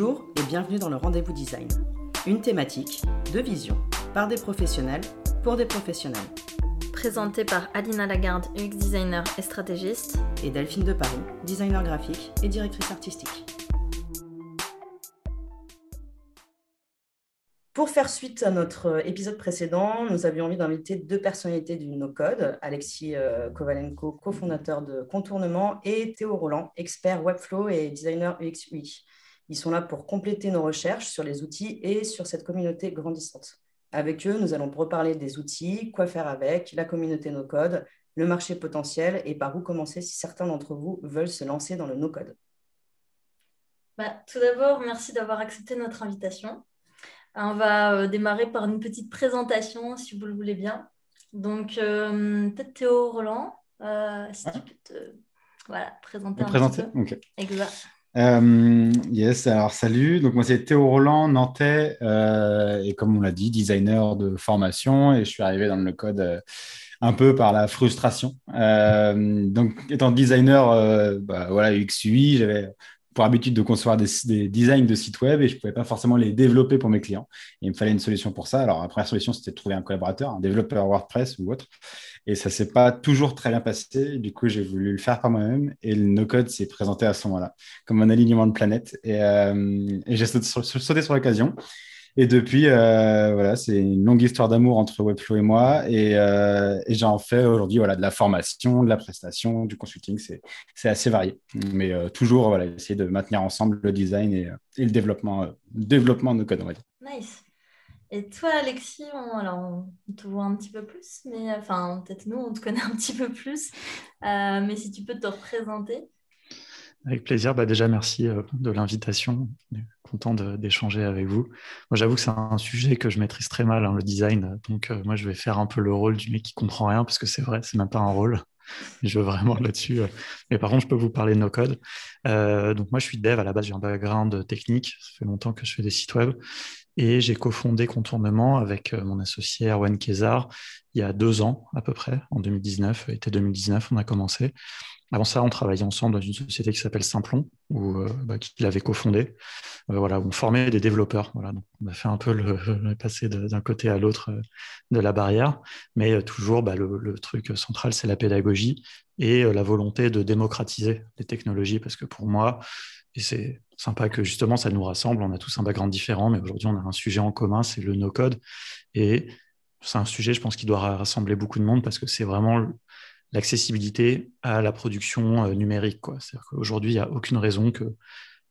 Bonjour et bienvenue dans le Rendez-vous Design. Une thématique, deux visions, par des professionnels, pour des professionnels. Présenté par Alina Lagarde, UX designer et stratégiste. Et Delphine de Paris, designer graphique et directrice artistique. Pour faire suite à notre épisode précédent, nous avions envie d'inviter deux personnalités du no-code, Alexis euh, Kovalenko, cofondateur de Contournement, et Théo Roland, expert Webflow et designer UX UI. Ils sont là pour compléter nos recherches sur les outils et sur cette communauté grandissante. Avec eux, nous allons reparler des outils, quoi faire avec, la communauté no-code, le marché potentiel et par où commencer si certains d'entre vous veulent se lancer dans le no-code. Bah, tout d'abord, merci d'avoir accepté notre invitation. On va euh, démarrer par une petite présentation, si vous le voulez bien. Donc, euh, peut-être Théo Roland, euh, si tu peux te voilà, présenter un présenter. petit peu. Ok. Exact. Euh, yes, alors salut. Donc moi c'est Théo Roland, nantais, euh, et comme on l'a dit, designer de formation, et je suis arrivé dans le code euh, un peu par la frustration. Euh, donc étant designer, bah, voilà UX j'avais pour habitude de concevoir des, des, designs de sites web et je pouvais pas forcément les développer pour mes clients. Il me fallait une solution pour ça. Alors la première solution c'était de trouver un collaborateur, un développeur WordPress ou autre. Et ça s'est pas toujours très bien passé. Du coup, j'ai voulu le faire par moi-même. Et le no-code s'est présenté à ce moment-là, comme un alignement de planètes. Et, euh, et j'ai sauté sur, l'occasion. Et depuis, euh, voilà, c'est une longue histoire d'amour entre Webflow et moi. Et, euh, et j'en fais aujourd'hui voilà, de la formation, de la prestation, du consulting. C'est assez varié. Mais euh, toujours voilà, essayer de maintenir ensemble le design et, le développement, développement de code, on va dire. Nice. Et toi, Alexis, on, alors, on te voit un petit peu plus, mais enfin, peut-être nous, on te connaît un petit peu plus. Euh, mais si tu peux te représenter. Avec plaisir. Bah déjà, merci euh, de l'invitation. Content d'échanger avec vous. Moi, j'avoue que c'est un sujet que je maîtrise très mal, hein, le design. Donc, euh, moi, je vais faire un peu le rôle du mec qui comprend rien, parce que c'est vrai, c'est même pas un rôle. Je veux vraiment là-dessus. Mais par contre, je peux vous parler de no code. Euh, donc, moi, je suis dev à la base, j'ai un background technique. Ça fait longtemps que je fais des sites web. Et j'ai cofondé Contournement avec mon associé Erwan Kézar il y a deux ans à peu près, en 2019, été 2019, on a commencé. Avant ça, on travaillait ensemble dans une société qui s'appelle Simplon, où, euh, bah, qu'il avait cofondé. Euh, voilà, où on formait des développeurs. Voilà, donc on a fait un peu le, le passer d'un côté à l'autre euh, de la barrière, mais euh, toujours bah, le, le, truc central, c'est la pédagogie et euh, la volonté de démocratiser les technologies, parce que pour moi, et c'est sympa que justement ça nous rassemble, on a tous un background différent, mais aujourd'hui on a un sujet en commun, c'est le no-code, et c'est un sujet, je pense, qui doit rassembler beaucoup de monde parce que c'est vraiment l'accessibilité à la production euh, numérique. C'est-à-dire qu'aujourd'hui, il n'y a aucune raison que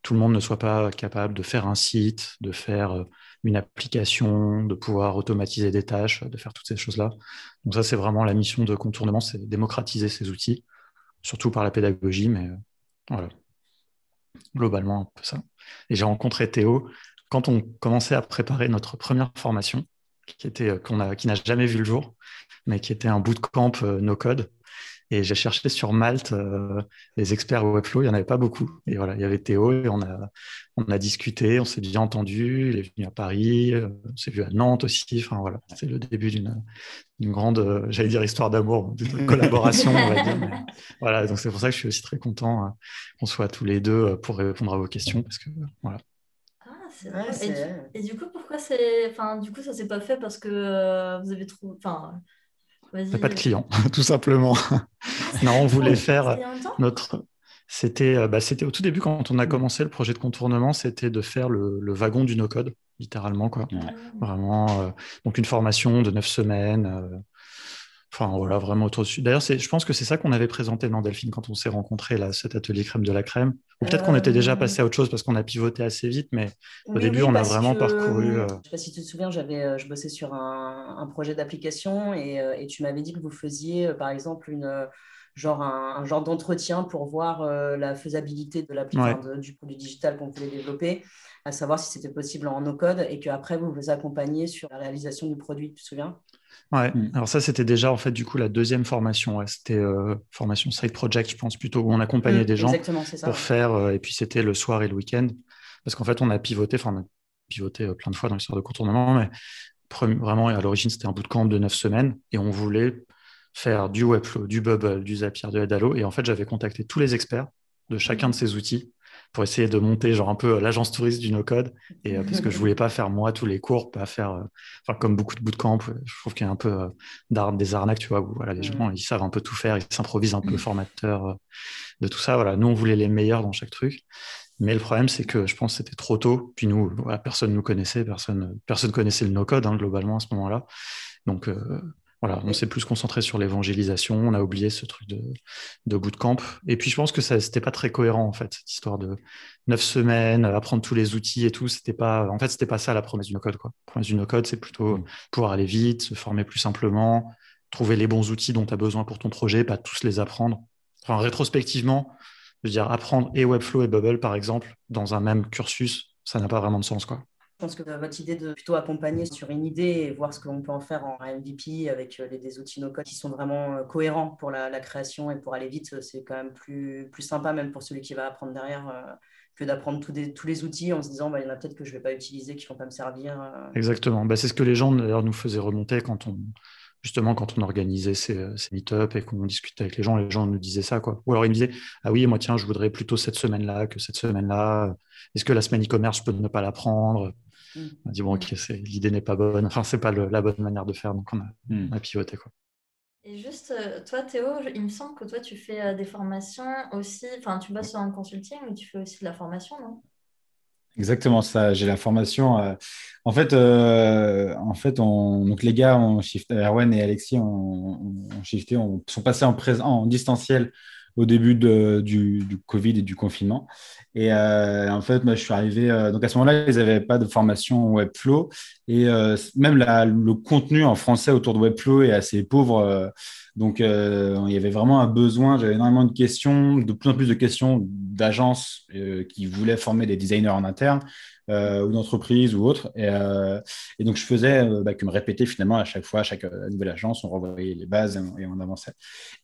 tout le monde ne soit pas capable de faire un site, de faire euh, une application, de pouvoir automatiser des tâches, de faire toutes ces choses-là. Donc ça, c'est vraiment la mission de contournement, c'est démocratiser ces outils, surtout par la pédagogie, mais euh, voilà, globalement un peu ça. Et j'ai rencontré Théo quand on commençait à préparer notre première formation, qui était a, qui n'a jamais vu le jour, mais qui était un bootcamp euh, no code. Et j'ai cherché sur Malte euh, les experts Webflow, il n'y en avait pas beaucoup. Et voilà, il y avait Théo et on a, on a discuté, on s'est bien entendu. Il est venu à Paris, euh, on s'est vu à Nantes aussi. Enfin voilà, c'est le début d'une grande, euh, j'allais dire histoire d'amour, d'une collaboration, on va dire. Mais, voilà, donc c'est pour ça que je suis aussi très content euh, qu'on soit tous les deux pour répondre à vos questions parce que voilà. Ouais, et, du, et, du, coup, pourquoi c'est. Enfin, du coup, ça s'est pas fait parce que euh, vous avez trouvé. Enfin, T'as pas de clients, tout simplement. non, on voulait faire notre. C'était bah, au tout début quand on a commencé le projet de contournement, c'était de faire le, le wagon du no-code, littéralement. Quoi. Ouais. Vraiment, euh, donc une formation de neuf semaines. Euh, Enfin, voilà, vraiment autour dessus. D'ailleurs, je pense que c'est ça qu'on avait présenté dans Delphine quand on s'est rencontrés, là, cet atelier crème de la crème. Ou peut-être euh... qu'on était déjà passé à autre chose parce qu'on a pivoté assez vite, mais au début, oui, on a vraiment que... parcouru. Euh... Je ne sais pas si tu te souviens, j'avais, je bossais sur un, un projet d'application et, euh, et, tu m'avais dit que vous faisiez, par exemple, une, genre un, un genre d'entretien pour voir euh, la faisabilité de l'appli, ouais. enfin, du produit digital qu'on voulait développer, à savoir si c'était possible en no-code et qu'après, vous vous accompagnez sur la réalisation du produit, tu te souviens? Ouais, mmh. alors ça c'était déjà en fait du coup la deuxième formation, ouais. c'était euh, formation side project je pense plutôt où on accompagnait mmh, des gens ça, pour ouais. faire euh, et puis c'était le soir et le week-end parce qu'en fait on a pivoté, enfin on a pivoté euh, plein de fois dans l'histoire de contournement mais vraiment à l'origine c'était un bootcamp de neuf semaines et on voulait faire du Webflow, du Bubble, du Zapier, de Adalo et en fait j'avais contacté tous les experts de chacun de ces outils pour essayer de monter genre un peu l'agence touriste du no-code. Et parce que je voulais pas faire moi tous les cours, pas faire, enfin, comme beaucoup de bootcamp, je trouve qu'il y a un peu des arnaques, tu vois, où voilà, les gens, ils savent un peu tout faire, ils s'improvisent un peu mm. formateur de tout ça. Voilà, nous, on voulait les meilleurs dans chaque truc. Mais le problème, c'est que je pense que c'était trop tôt. Puis nous, voilà, personne ne nous connaissait, personne personne connaissait le no-code hein, globalement à ce moment-là. Donc euh, voilà, on s'est plus concentré sur l'évangélisation. On a oublié ce truc de, de bootcamp. Et puis je pense que ça n'était pas très cohérent en fait, cette histoire de neuf semaines, apprendre tous les outils et tout. C'était pas, en fait, c'était pas ça la promesse du no-code. Quoi. La promesse du no-code, c'est plutôt mmh. pouvoir aller vite, se former plus simplement, trouver les bons outils dont tu as besoin pour ton projet, pas tous les apprendre. Enfin, rétrospectivement, je veux dire, apprendre et Webflow et Bubble, par exemple, dans un même cursus, ça n'a pas vraiment de sens. Quoi. Je pense que votre idée de plutôt accompagner sur une idée et voir ce qu'on peut en faire en MVP avec euh, des outils no-code qui sont vraiment euh, cohérents pour la, création et pour aller vite, c'est quand même plus, plus sympa, même pour celui qui va apprendre derrière, euh, que d'apprendre tous, les outils en se disant bah, il y en a peut-être que je ne vais pas utiliser, qui ne vont pas me servir. Exactement. Bah, c'est ce que les gens d'ailleurs nous faisaient remonter quand on, justement, quand on organisait ces, meet-up et qu'on discutait avec les gens, les gens nous disaient ça. Quoi. Ou alors ils me disaient Ah oui, moi, tiens, je voudrais plutôt cette semaine-là que cette semaine-là. Est-ce que la semaine e-commerce, je peux ne pas la prendre? Mmh. On a dit Bon, ok, l'idée n'est pas bonne. Enfin, c'est pas la bonne manière de faire. Donc, on a, mmh. pivoté. Quoi. Et juste, euh, toi, Théo, il me semble que toi, tu fais euh, des formations aussi. Enfin, tu bosses en consulting, mais tu fais aussi de la formation, non? Exactement ça. J'ai la formation. Euh, en fait, euh, en fait, on, donc les gars, on shift, Erwan et Alexis, ont shifté, on, sont passés en, présent, en distanciel au début du, Covid et du confinement. Et euh, en fait, moi, je suis arrivé. donc à ce moment-là, ils n'avaient pas de formation Webflow et même la, le contenu en français autour de Webflow est assez pauvre. Donc, euh, il y avait vraiment un besoin, j'avais énormément de questions, de plus en plus de questions d'agences euh, qui voulaient former des designers en interne euh, ou d'entreprises ou autres. Et, donc, je faisais bah, que me répéter finalement à chaque fois, à chaque nouvelle agence, on renvoyait les bases et on, avançait.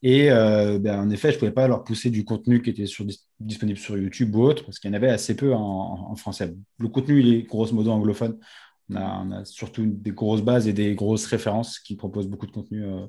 Et bah, en effet, je ne pouvais pas leur pousser du contenu qui était disponible sur YouTube ou autre, parce qu'il y en avait assez peu en, français. Le contenu, il est grosso modo anglophone. On a, surtout des grosses bases et des grosses références qui proposent beaucoup de contenu euh,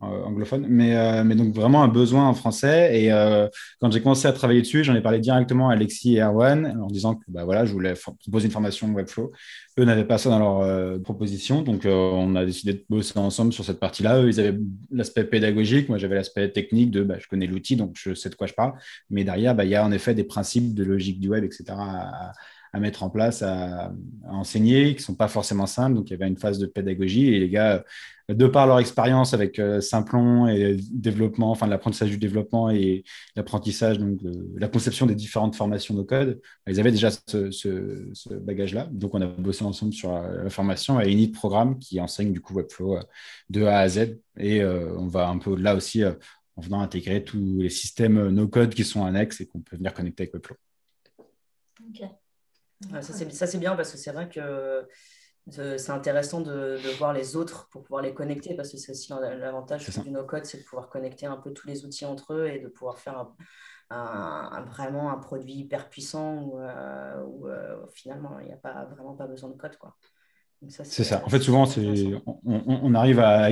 anglophone, mais, euh, mais donc vraiment un besoin en français. Et euh, quand j'ai commencé à travailler dessus, j'en ai parlé directement à Alexis et Erwan en disant que bah, voilà, je voulais proposer une formation Webflow. Eux n'avaient pas ça dans leur proposition, donc on a décidé de bosser ensemble sur cette partie-là. Eux, ils avaient l'aspect pédagogique, moi j'avais l'aspect technique de bah, je connais l'outil, donc je sais de quoi je parle. Mais derrière, bah, il y a en effet des principes de logique du web, etc. mettre en place, à, enseigner, qui ne sont pas forcément simples. Donc, il y avait une phase de pédagogie et les gars, de par leur expérience avec euh, Simplon et développement, enfin l'apprentissage du développement et l'apprentissage, donc la conception des différentes formations de code, ils avaient déjà ce, bagage-là. Donc, on a bossé ensemble sur la, formation et Init Programme qui enseigne du coup Webflow euh, de A à Z. Et euh, on va un peu là aussi en venant intégrer tous les systèmes no-code qui sont annexes et qu'on peut venir connecter avec Webflow. Ça, c'est bien parce que c'est vrai que c'est intéressant de, voir les autres pour pouvoir les connecter parce que c'est aussi l'avantage du no-code, c'est de pouvoir connecter un peu tous les outils entre eux et de pouvoir faire un, vraiment un produit hyper puissant où, euh, euh, finalement il n'y a pas, vraiment pas besoin de code. Quoi. C'est ça. En fait, souvent, on, arrive à,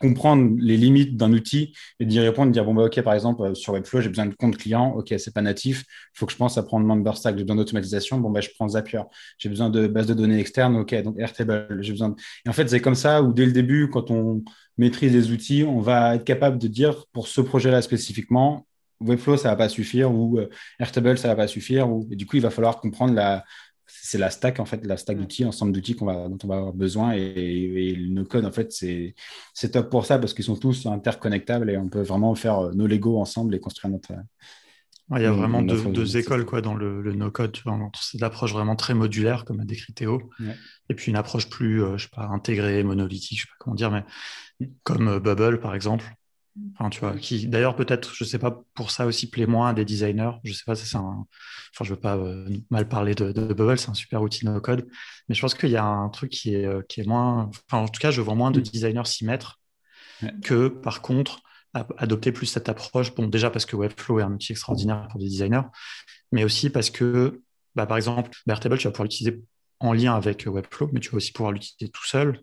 comprendre les limites d'un outil et d'y répondre, de dire bon, bah, OK, par exemple, euh, sur Webflow, j'ai besoin de compte client. OK, c'est pas natif. Il faut que je pense à prendre MemberStack. J'ai besoin d'automatisation. Bon, bah, je prends Zapier. J'ai besoin de base de données externes. OK, donc Airtable. J'ai besoin Et en fait, c'est comme ça où dès le début, quand on maîtrise les outils, on va être capable de dire pour ce projet-là spécifiquement, Webflow, ça va pas suffire ou euh, Airtable, ça va pas suffire. Ou... Et du coup, il va falloir comprendre la c'est la stack en fait, la stack d'outils, ensemble d'outils qu'on va, dont on va avoir besoin. Et, nos codes en fait c'est c'est top pour ça parce qu'ils sont tous interconnectables et on peut vraiment faire euh, nos Lego ensemble et construire notre. il y a vraiment deux, écoles quoi dans le, no-code. C'est l'approche vraiment très modulaire, comme a décrit Théo, et puis une approche plus, euh, je sais pas, intégrée, monolithique, je sais pas comment dire, mais comme euh, Bubble par exemple, Enfin, tu vois, qui d'ailleurs peut-être, je sais pas, pour ça aussi plaît moins à des designers. Je sais pas, c'est un. Enfin, je veux pas euh, mal parler de, Bubble, c'est un super outil no code, mais je pense qu'il y a un truc qui est, euh, qui est moins. Enfin, en tout cas, je vois moins de mm. designers s'y mettre que, par contre, adopter plus cette approche. Bon, déjà parce que Webflow est un outil extraordinaire pour des designers, mais aussi parce que, bah, par exemple, Airtable, tu vas pouvoir l'utiliser en lien avec Webflow, mais tu vas aussi pouvoir l'utiliser tout seul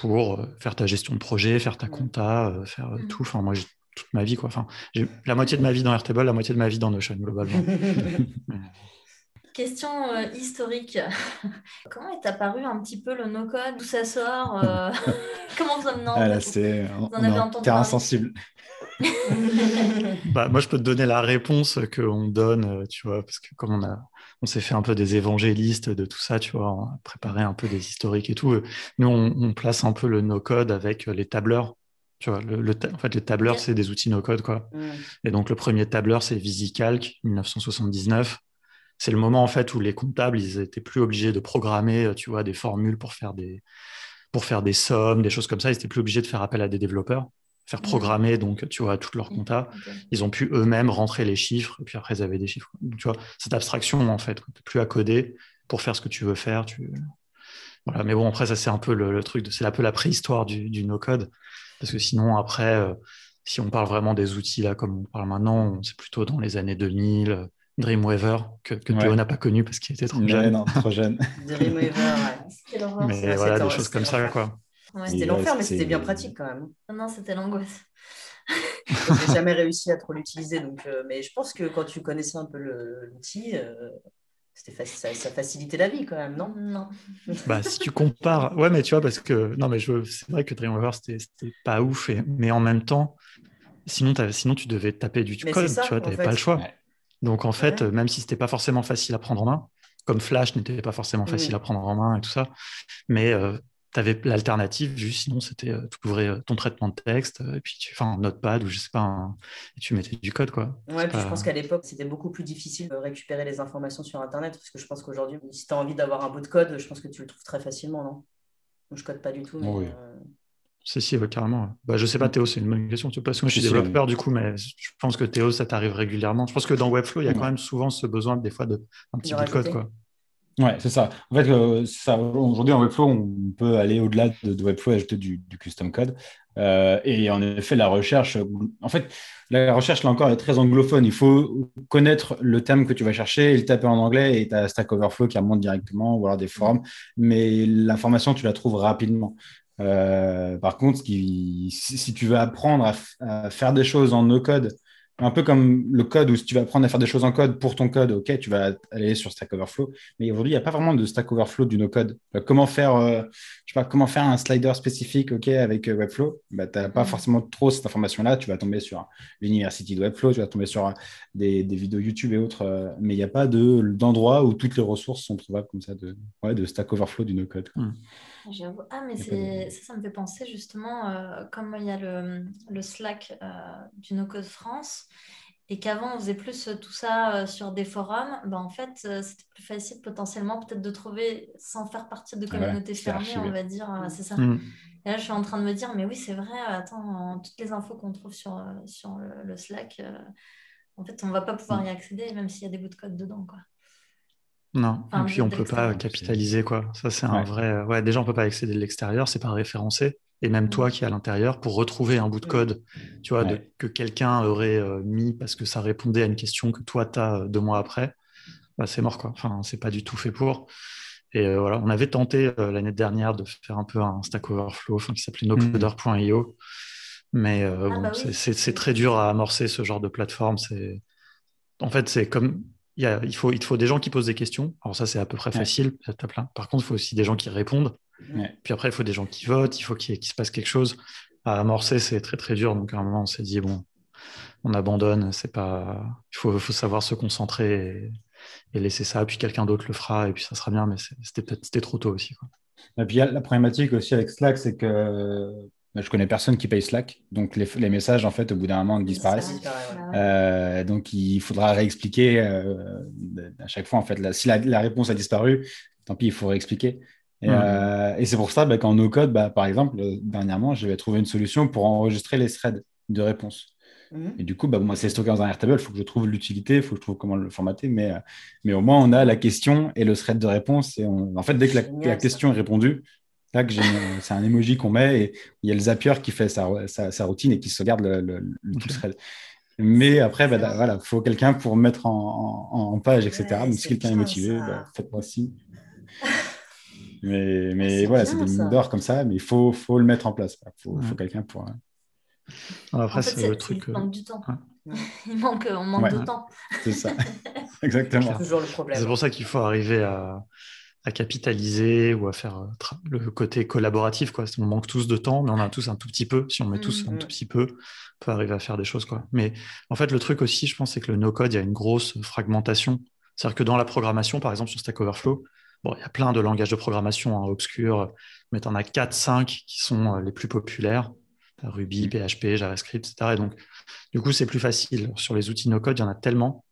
pour euh, faire ta gestion de projet, faire ta compta, euh, faire euh, mm. tout. Enfin, moi, toute ma vie. Quoi. Enfin, j'ai la moitié de ma vie dans Airtable, la moitié de ma vie dans Notion, globalement. Question euh, historique. Comment est apparu un petit peu le no-code? D'où ça sort euh, Comment vous en ah, là, c'est terrain sensible. bah, moi, je peux te donner la réponse qu'on donne, euh, tu vois, parce que comme on a, on s'est fait un peu des évangélistes de tout ça, tu vois, on a préparé un peu des historiques et tout. Nous, on, place un peu le no-code avec les tableurs. Tu vois, le, en fait, les tableurs, c'est des outils no-code, quoi. Et donc, le premier tableur, c'est VisiCalc, 1979 c'est le moment en fait où les comptables ils étaient plus obligés de programmer tu vois des formules pour faire des pour faire des sommes des choses comme ça. Ils étaient plus obligés de faire appel à des développeurs faire programmer donc tu vois toute leur compta ils ont pu eux-mêmes rentrer les chiffres et puis après ils avaient des chiffres. Tu vois cette abstraction en fait plus à coder pour faire ce que tu veux faire tu voilà. Mais bon après ça c'est un peu le, truc c'est un peu la préhistoire du, du no code parce que sinon après euh, si on parle vraiment des outils là comme on parle maintenant c'est plutôt dans les années 2000 Dreamweaver, que, que Théo n'a pas connu parce qu'il était trop jeune. Non, trop jeune. Dreamweaver, ouais. Mais voilà, des choses comme ça, quoi. C'était l'enfer, mais c'était bien pratique quand même. Non, c'était l'angoisse. J'ai jamais réussi à trop l'utiliser, donc, euh, mais je pense que quand tu connaissais un peu l'outil, euh, ça, ça, facilitait la vie quand même, non? Non. bah, si tu compares, ouais, mais tu vois, parce que non, mais je... c'est vrai que Dreamweaver c'était pas ouf, et... mais en même temps, sinon, sinon tu devais taper du code, tu vois, t'avais pas le choix. Donc en fait, même si c'était pas forcément facile à prendre en main, comme Flash n'était pas forcément facile à prendre en main et tout ça, mais euh, tu avais l'alternative, juste sinon c'était euh, tu ouvrais euh, ton traitement de texte et puis tu fais un notepad ou je sais pas, et tu mettais du code quoi. Ouais, puis je pense qu'à l'époque c'était beaucoup plus difficile de récupérer les informations sur internet parce que je pense qu'aujourd'hui, si tu as envie d'avoir un bout de code, je pense que tu le trouves très facilement, non? Je code pas du tout, mais. Si, si, carrément. Bah, je sais pas, Théo, c'est une bonne question. Parce que moi, je suis développeur, du coup, mais je pense que Théo, ça t'arrive régulièrement. Je pense que dans Webflow, il y a quand même souvent ce besoin, des fois, de un petit bout de code. Quoi. Ouais, c'est ça. En fait, euh, aujourd'hui, en Webflow, on peut aller au-delà de, Webflow et ajouter du, custom code. Euh, et en effet, la recherche, en fait, la recherche, là encore, est très anglophone. Il faut connaître le thème que tu vas chercher et le taper en anglais et tu as Stack Overflow qui remonte directement ou alors des forums. Mais l'information, tu la trouves rapidement. Euh, par contre, si, si, tu veux apprendre à, faire des choses en no-code, un peu comme le code où si tu vas apprendre à faire des choses en code pour ton code, ok, tu vas aller sur Stack Overflow. Mais aujourd'hui, il n'y a pas vraiment de Stack Overflow du no-code. Euh, comment faire, euh, je sais pas, comment faire un slider spécifique, ok, avec Webflow? Bah, Tu n'as pas mm. forcément trop cette information-là. Tu vas tomber sur l'université de Webflow, tu vas tomber sur des, vidéos YouTube et autres. mais il n'y a pas d'endroit où toutes les ressources sont trouvables comme ça de, ouais, de Stack Overflow du no-code. Ah, mais ça, ça me fait penser justement, euh, comme il y a le, Slack euh, du No-Code France, et qu'avant on faisait plus tout ça euh, sur des forums, ben, en fait, c'était plus facile potentiellement peut-être de trouver, sans faire partie de communautés fermées, on va dire, mm. c'est ça. Mm. Et là, je suis en train de me dire, mais oui, c'est vrai, attends, toutes les infos qu'on trouve sur, sur le, Slack, en fait, on ne va pas pouvoir y accéder, même s'il y a des bouts de code dedans, quoi. Non, et puis on ne peut pas capitaliser, quoi. Ça, c'est un vrai. Euh, ouais, déjà, on ne peut pas accéder de l'extérieur, c'est pas référencé. Et même toi qui es à l'intérieur, pour retrouver un bout de code, tu vois, que quelqu'un aurait euh, mis parce que ça répondait à une question que toi, tu as euh, deux mois après, bah, c'est mort, quoi. Enfin, c'est pas du tout fait pour. Et voilà, on avait tenté l'année dernière de faire un peu un Stack Overflow qui s'appelait mmh. nocoder.io. Mais ah bon, bah c'est très dur à amorcer ce genre de plateforme. En fait, c'est comme il, faut, il faut des gens qui posent des questions. Alors ça, c'est à peu près facile. Plein. Par contre, il faut aussi des gens qui répondent. Puis après, il faut des gens qui votent. Il faut qu'il se passe quelque chose. À amorcer, c'est très très dur. Donc à un moment, on s'est dit bon, on abandonne. C'est pas. Il faut, faut, savoir se concentrer et, laisser ça. Puis quelqu'un d'autre le fera et puis ça sera bien. Mais c'était trop tôt aussi. Et puis la problématique aussi avec Slack, c'est que je connais personne qui paye Slack, donc les, messages, en fait, au bout d'un moment, disparaissent. Euh, donc, il faudra réexpliquer euh, à chaque fois, en fait. si la, réponse a disparu, tant pis, il faut réexpliquer. Et, euh, c'est pour ça bah, qu'en no-code, bah, par exemple, dernièrement, j'avais trouvé une solution pour enregistrer les threads de réponse. Mhm. Et du coup, bah, moi, c'est stocké dans un Airtable, il faut que je trouve l'utilité, il faut que je trouve comment le formater, mais, mais au moins, on a la question et le thread de réponse. Et en fait, dès que la question est répondue, c'est un emoji qu'on met et il y a le Zapier qui fait sa, sa, routine et qui sauvegarde le, le, le thread. Mais après, bah, voilà, faut quelqu'un pour mettre en, en, page, etc. Donc, si quelqu'un est motivé, bah, faites-moi signe. mais mais voilà, c'est des mines d'or comme ça, mais il faut, faut le mettre en place. Il faut, faut quelqu'un pour. Après, c'est le truc. Il manque du temps. Il manque, on manque de temps. C'est ça. Exactement. C'est toujours le problème. C'est pour ça qu'il faut arriver à, à capitaliser ou à faire euh, le côté collaboratif. Quoi. On manque tous de temps, mais on a tous un tout petit peu. Si on met tous un mm-hmm. tout petit peu, on peut arriver à faire des choses. Quoi. Mais en fait, le truc aussi, je pense, c'est que le no-code, il y a une grosse fragmentation. C'est-à-dire que dans la programmation, par exemple, sur Stack Overflow, bon, il y a plein de langages de programmation hein, obscurs, mais tu en as 4, 5 qui sont euh, les plus populaires. Ruby, PHP, mm. JavaScript, etc. Et donc, du coup, c'est plus facile. Sur les outils no-code, il y en a tellement.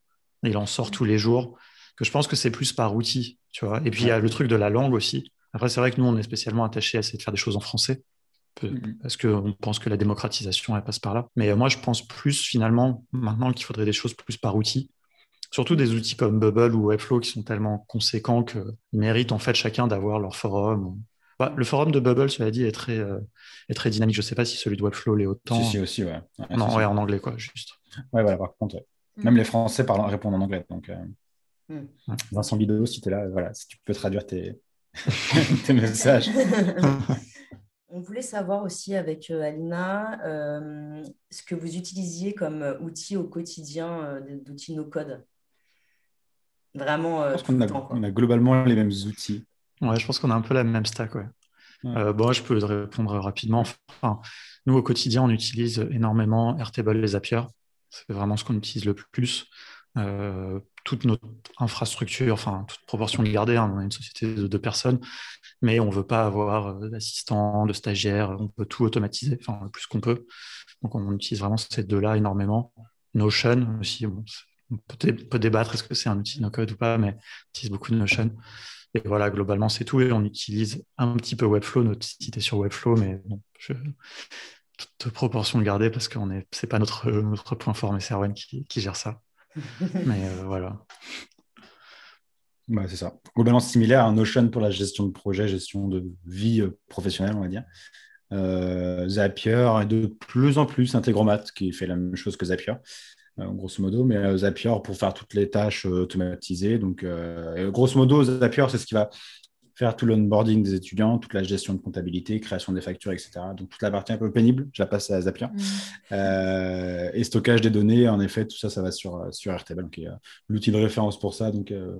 Il en sort tous les jours que je pense que c'est plus par outil, tu vois. Et puis il y a le truc de la langue aussi. Après, c'est vrai que nous, on est spécialement attachés à essayer de faire des choses en français mm-hmm. parce qu'on pense que la démocratisation, elle passe par là. Mais euh, moi, je pense plus finalement maintenant qu'il faudrait des choses plus par outil. Surtout des outils comme Bubble ou Webflow qui sont tellement conséquents qu'ils méritent en fait chacun d'avoir leur forum. Bah, le forum de Bubble, cela dit, est très, euh, est très dynamique. Je ne sais pas si celui de Webflow l'est autant. Si, si, aussi, ouais. non, ouais, en anglais, quoi, juste. Ouais, voilà, par contre, même mm. les Français parlent, répondent en anglais. Donc, euh... Hmm. Vincent Bidot, si tu es là, voilà, si tu peux traduire tes, messages. On voulait savoir aussi avec euh, Alina euh, ce que vous utilisiez comme euh, outil au quotidien d'outils no-code. Vraiment. je pense qu'on a, on a, globalement les mêmes outils. Ouais, je pense qu'on a un peu la même stack. Ouais. bon, je peux répondre rapidement. Enfin, nous, au quotidien, on utilise énormément Airtable et Zapier. C'est vraiment ce qu'on utilise le plus. Euh, toute notre infrastructure, enfin toute proportion gardée, hein, on est une société de deux personnes, mais on ne veut pas avoir euh, d'assistants, de stagiaires, on peut tout automatiser, enfin le plus qu'on peut. Donc on utilise vraiment ces deux-là énormément. Notion aussi, on peut, débattre est-ce que c'est un outil no-code ou pas, mais on utilise beaucoup de Notion. Et voilà, globalement, c'est tout. Et on utilise un petit peu Webflow, notre site sur Webflow, mais toute proportion gardée parce que ce n'est pas notre, notre point fort, mais c'est qui gère ça. Mais euh, voilà. Bah, c'est ça. Globalement similaire à Notion pour la gestion de projet, gestion de vie euh, professionnelle, on va dire. Euh, Zapier est de plus en plus Integromat, qui fait la même chose que Zapier, grosso modo, mais Zapier pour faire toutes les tâches automatisées. Donc, grosso modo, Zapier, c'est ce qui va faire tout l'onboarding des étudiants, toute la gestion de comptabilité, création des factures, etc. Donc toute la partie un peu pénible, je la passe à Zapier. Mm. Euh, et stockage des données, en effet, tout ça, ça va sur, sur Airtable, qui est l'outil de référence pour ça. Donc, euh,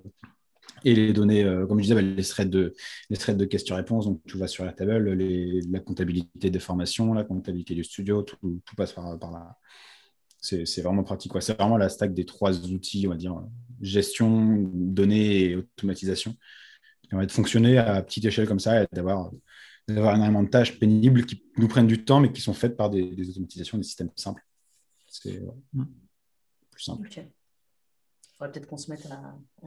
et les données, euh, comme je disais, bah, les threads de, les threads de questions-réponses, donc tout va sur Airtable, les, la comptabilité des formations, la comptabilité du studio, tout, tout passe par, par là. C'est vraiment pratique. C'est vraiment la stack des trois outils, on va dire, gestion, données et automatisation qui permet de fonctionner à petite échelle comme ça et d'avoir d'avoir énormément de tâches pénibles qui nous prennent du temps, mais qui sont faites par des, automatisations, des systèmes simples. C'est mm. plus simple. Il faudrait peut-être qu'on se mette à, à,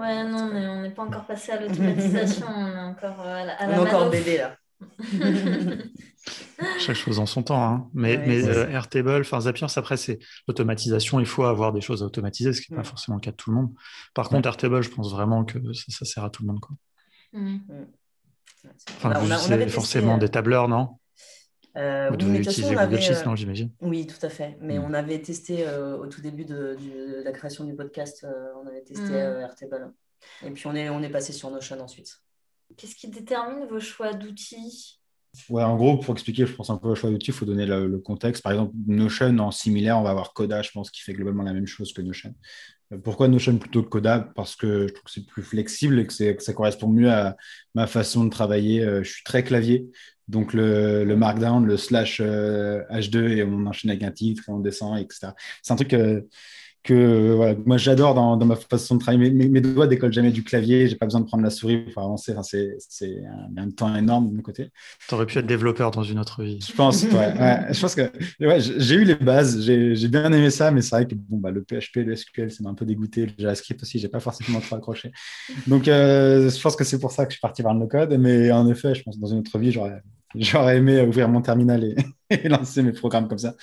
Ouais, non, mais on n'est pas encore passé à l'automatisation, on est encore euh, à la, On est encore bébé là. Chaque chose en son temps. Hein. Mais, mais euh, Airtable, enfin Zapier, après, c'est l'automatisation. Il faut avoir des choses à automatiser, ce qui n'est pas forcément le cas de tout le monde. Par contre, Airtable, je pense vraiment que ça, sert à tout le monde. Quoi. Mm. Enfin, vous on forcément des tableurs, non? Euh, Vous devez utiliser Google Sheets, non, j'imagine Oui, tout à fait. Mais mm. on avait testé au tout début de, la création du podcast, on avait testé mm. Airtable. Et puis on est, on est passé sur Notion ensuite. Qu'est-ce qui détermine vos choix d'outils? Ouais, en gros, pour expliquer, je pense un peu le choix d'outils, il faut donner le, contexte. Par exemple, Notion, en similaire, on va avoir Coda, je pense, qui fait globalement la même chose que Notion. Euh, pourquoi Notion plutôt que Coda Parce que je trouve que c'est plus flexible et que, ça correspond mieux à ma façon de travailler. Euh, je suis très clavier, donc le, markdown, le slash H2 euh, et on enchaîne avec un titre on descend, etc. C'est un truc que moi j'adore dans, ma façon de travailler. Mes, mes, doigts décollent jamais du clavier, j'ai pas besoin de prendre la souris pour avancer. Enfin, c'est un, un, temps énorme de mon côté. Tu aurais pu être développeur dans une autre vie. Je pense, ouais, je pense que ouais, j'ai eu les bases, j'ai bien aimé ça, mais c'est vrai que bon, bah, le PHP, le SQL, ça m'a un peu dégoûté. Le JavaScript aussi, j'ai pas forcément trop accroché. Donc, euh, je pense que c'est pour ça que je suis parti vers le no-code. Mais en effet, je pense que dans une autre vie, j'aurais aimé ouvrir mon terminal et, et lancer mes programmes comme ça.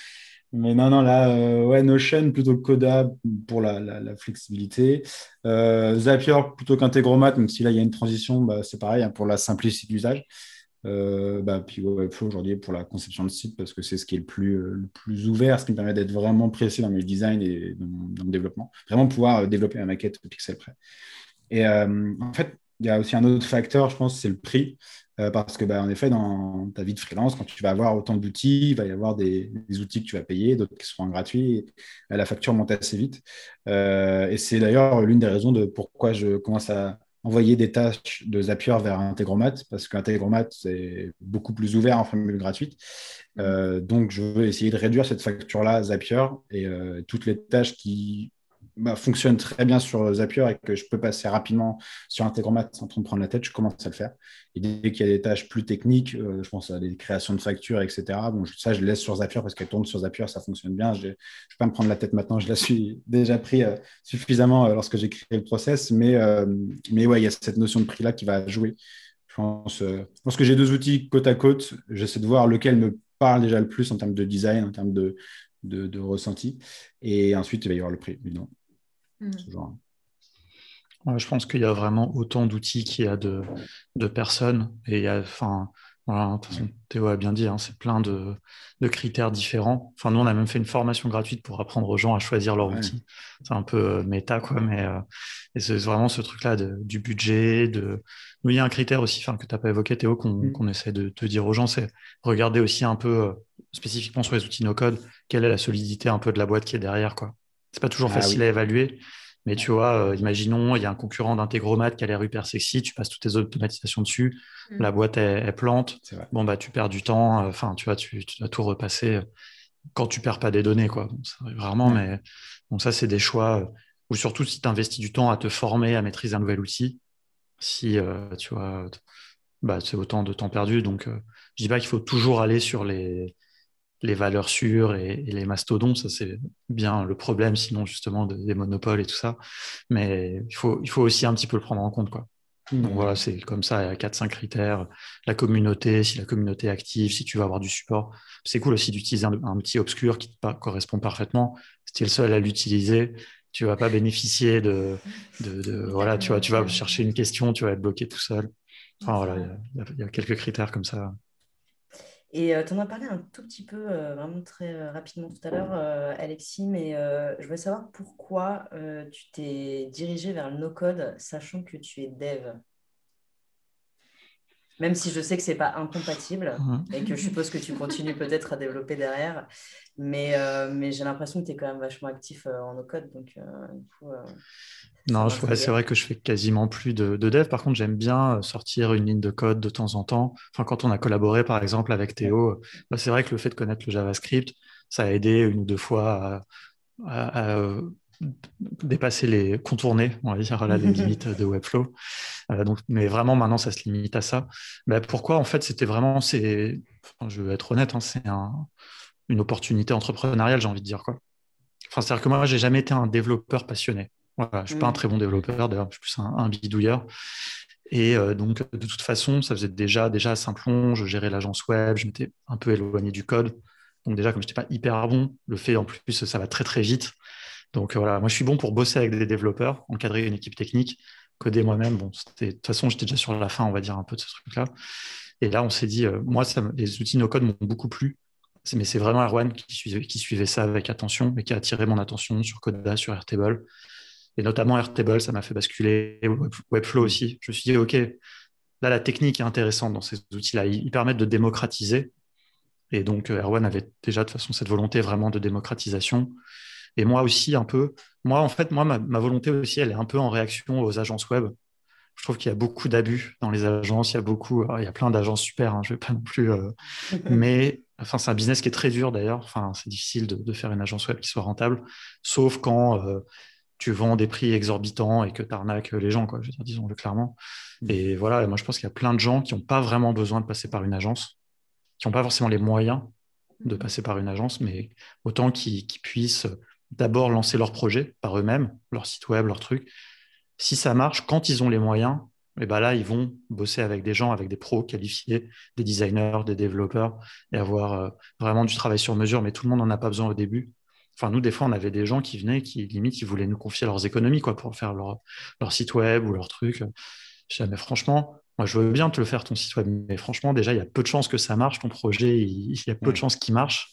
Mais non, non, là, euh, ouais, Notion plutôt que Coda pour la, la, flexibilité. Euh, Zapier plutôt qu'Integromat, même si là, il y a une transition, bah, c'est pareil, hein, pour la simplicité d'usage. Euh, bah, puis Webflow aujourd'hui pour la conception de site, parce que c'est ce qui est le plus, euh, le plus ouvert, ce qui me permet d'être vraiment précis dans mes designs et dans dans mon développement. Vraiment pouvoir développer ma maquette pixel près. Et en fait, il y a aussi un autre facteur, je pense, c'est le prix. Euh, parce que, bah, en effet, dans ta vie de freelance, quand tu vas avoir autant d'outils, il va y avoir des, outils que tu vas payer, d'autres qui seront gratuits. la facture monte assez vite. Euh, et c'est d'ailleurs l'une des raisons de pourquoi je commence à envoyer des tâches de Zapier vers Integromat, parce qu'Integromat, c'est beaucoup plus ouvert en formule gratuite. Euh, donc, je veux essayer de réduire cette facture-là Zapier et toutes les tâches qui bah, fonctionne très bien sur Zapier et que je peux passer rapidement sur Integromat sans trop me prendre la tête, je commence à le faire. Et dès qu'il y a des tâches plus techniques, euh, je pense à des créations de factures, etc., bon, ça, je laisse sur Zapier parce qu'elle tourne sur Zapier, ça fonctionne bien. Je ne vais pas me prendre la tête maintenant, je la suis déjà pris euh, suffisamment euh, lorsque j'ai créé le process. Mais, mais ouais, il y a cette notion de prix-là qui va jouer. Je pense, je que j'ai deux outils côte à côte. J'essaie de voir lequel me parle déjà le plus en termes de design, en termes de, de, ressenti. Et ensuite, il va y avoir le prix, évidemment. Mm. je pense qu'il y a vraiment autant d'outils qu'il y a de, personnes. Et il y a, enfin, voilà, Théo a bien dit, hein, c'est plein de, critères différents. Enfin, nous, on a même fait une formation gratuite pour apprendre aux gens à choisir leur outil. C'est un peu euh, méta, quoi, mais euh, c'est vraiment ce truc-là du budget. De... Nous, il y a un critère aussi que tu n'as pas évoqué, Théo, mm. qu'on essaie de te dire aux gens, c'est regarder aussi un peu euh, spécifiquement sur les outils no-code, quelle est la solidité un peu de la boîte qui est derrière, quoi. C'est pas toujours ah facile à évaluer. Mais tu vois, euh, imaginons, il y a un concurrent d'Integromat qui a l'air hyper sexy, tu passes toutes tes automatisations dessus, mm. la boîte est plante, bon bah tu perds du temps, euh, enfin tu vois, tu, dois tout repasser euh, quand tu perds pas des données, quoi. ça arrive rarement, mais bon, ça c'est des choix, ou surtout si tu investis du temps à te former, à maîtriser un nouvel outil, si tu vois, bah, c'est autant de temps perdu. Donc je dis pas qu'il faut toujours aller sur les les valeurs sûres et, les mastodons, ça c'est bien le problème, sinon justement des monopoles et tout ça. Mais il faut, il faut aussi un petit peu le prendre en compte. Quoi. Donc voilà, c'est comme ça, il y a 4-5 critères. La communauté, si la communauté est active, si tu vas avoir du support. C'est cool aussi d'utiliser un, petit obscur qui te correspond parfaitement. Si tu es le seul à l'utiliser, tu vas pas bénéficier de, de, voilà, tu vas, tu vas chercher une question, tu vas être bloqué tout seul. Enfin voilà, il y, a quelques critères comme ça. Et tu en as parlé un tout petit peu, vraiment très rapidement tout à l'heure, Alexis, mais je voulais savoir pourquoi tu t'es dirigé vers le no-code, sachant que tu es dev? Même si je sais que ce n'est pas incompatible et que je suppose que tu continues peut-être à développer derrière, mais, mais j'ai l'impression que tu es quand même vachement actif en no-code. Donc, du coup, non, c'est vrai que je fais quasiment plus de, dev. Par contre, j'aime bien euh, sortir une ligne de code de temps en temps. Enfin, quand on a collaboré, par exemple, avec Théo, euh, bah, c'est vrai que le fait de connaître le JavaScript, ça a aidé une ou deux fois à, euh, dépasser les contourner, on va dire, les limites de Webflow. donc, mais vraiment, maintenant, ça se limite à ça. Bah, pourquoi En fait, c'était vraiment, c'est, je vais être honnête, hein, c'est une opportunité entrepreneuriale, j'ai envie de dire quoi. Enfin, c'est-à-dire que moi, j'ai jamais été un développeur passionné. Voilà, je ne suis pas un mm. très bon développeur, d'ailleurs, je suis plus un, bidouilleur. Et euh, donc, de toute façon, ça faisait déjà, déjà à Simplon, je gérais l'agence web, je m'étais un peu éloigné du code. Donc, déjà, comme je n'étais pas hyper bon, le fait en plus, ça va très, très vite. Donc, voilà, moi, je suis bon pour bosser avec des développeurs, encadrer une équipe technique, coder moi-même. Bon, de toute façon, j'étais déjà sur la fin, on va dire, un peu de ce truc-là. Et là, on s'est dit, euh, moi, ça, les outils no-code m'ont beaucoup plu. Mais c'est vraiment Erwan qui suivait, ça avec attention et qui a attiré mon attention sur Coda, sur Airtable. Et notamment Airtable, ça m'a fait basculer. Webflow aussi. Je me suis dit, OK, là, la technique est intéressante dans ces outils-là. Ils, permettent de démocratiser. Et donc, euh, Erwan avait déjà de toute façon cette volonté vraiment de démocratisation. Et moi aussi, un peu. Moi, en fait, moi, ma, volonté aussi, elle est un peu en réaction aux agences web. Je trouve qu'il y a beaucoup d'abus dans les agences. Il y a beaucoup, il y a plein d'agences super. Hein, je vais pas non plus. Euh, mais enfin, c'est un business qui est très dur d'ailleurs. Enfin, c'est difficile de, faire une agence web qui soit rentable, sauf quand euh, tu vends des prix exorbitants et que tu arnaques les gens, quoi, je veux dire, disons-le clairement. Mm. Et voilà, moi je pense qu'il y a plein de gens qui n'ont pas vraiment besoin de passer par une agence, qui n'ont pas forcément les moyens de mm. passer par une agence, mais autant qu'ils puissent d'abord lancer leur projet par eux-mêmes, leur site web, leur truc. Si ça marche, quand ils ont les moyens, et eh ben là, ils vont bosser avec des gens, avec des pros qualifiés, des designers, des développeurs, et avoir euh, vraiment du travail sur mesure. Mais tout le monde n'en a pas besoin au début. Enfin, nous, des fois, on avait des gens qui venaient, qui limite, ils voulaient nous confier leurs économies quoi, pour faire leur, leur site web ou leur truc. Je disais, mais franchement, moi, je veux bien te le faire, ton site web, mais franchement, déjà, il y a peu de chances que ça marche, ton projet, il, y a peu de chances qu'il marche.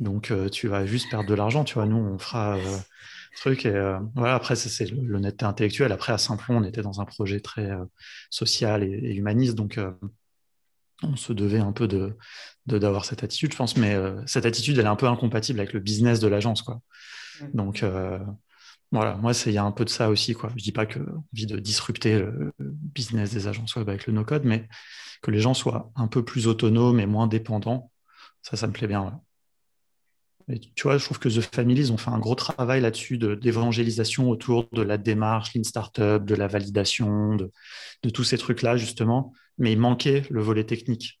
Donc, euh, tu vas juste perdre de l'argent, tu vois. Nous, on fera euh, truc. Et euh, voilà, après, c'est l'honnêteté intellectuelle. Après, à Simplon, on était dans un projet très social et, humaniste. Donc, on se devait un peu de d'avoir cette attitude, je pense, mais cette attitude, elle est un peu incompatible avec le business de l'agence, quoi. Donc, voilà, moi, il y a un peu de ça aussi. Quoi. Je ne dis pas que envie de disrupter le business des agences web avec le no-code, mais que les gens soient un peu plus autonomes et moins dépendants, ça, ça me plaît bien. Et tu vois, je trouve que The Families ont fait un gros travail là-dessus d'évangélisation autour de la démarche, Lean Startup, de la validation, de, tous ces trucs-là, justement. Mais il manquait le volet technique.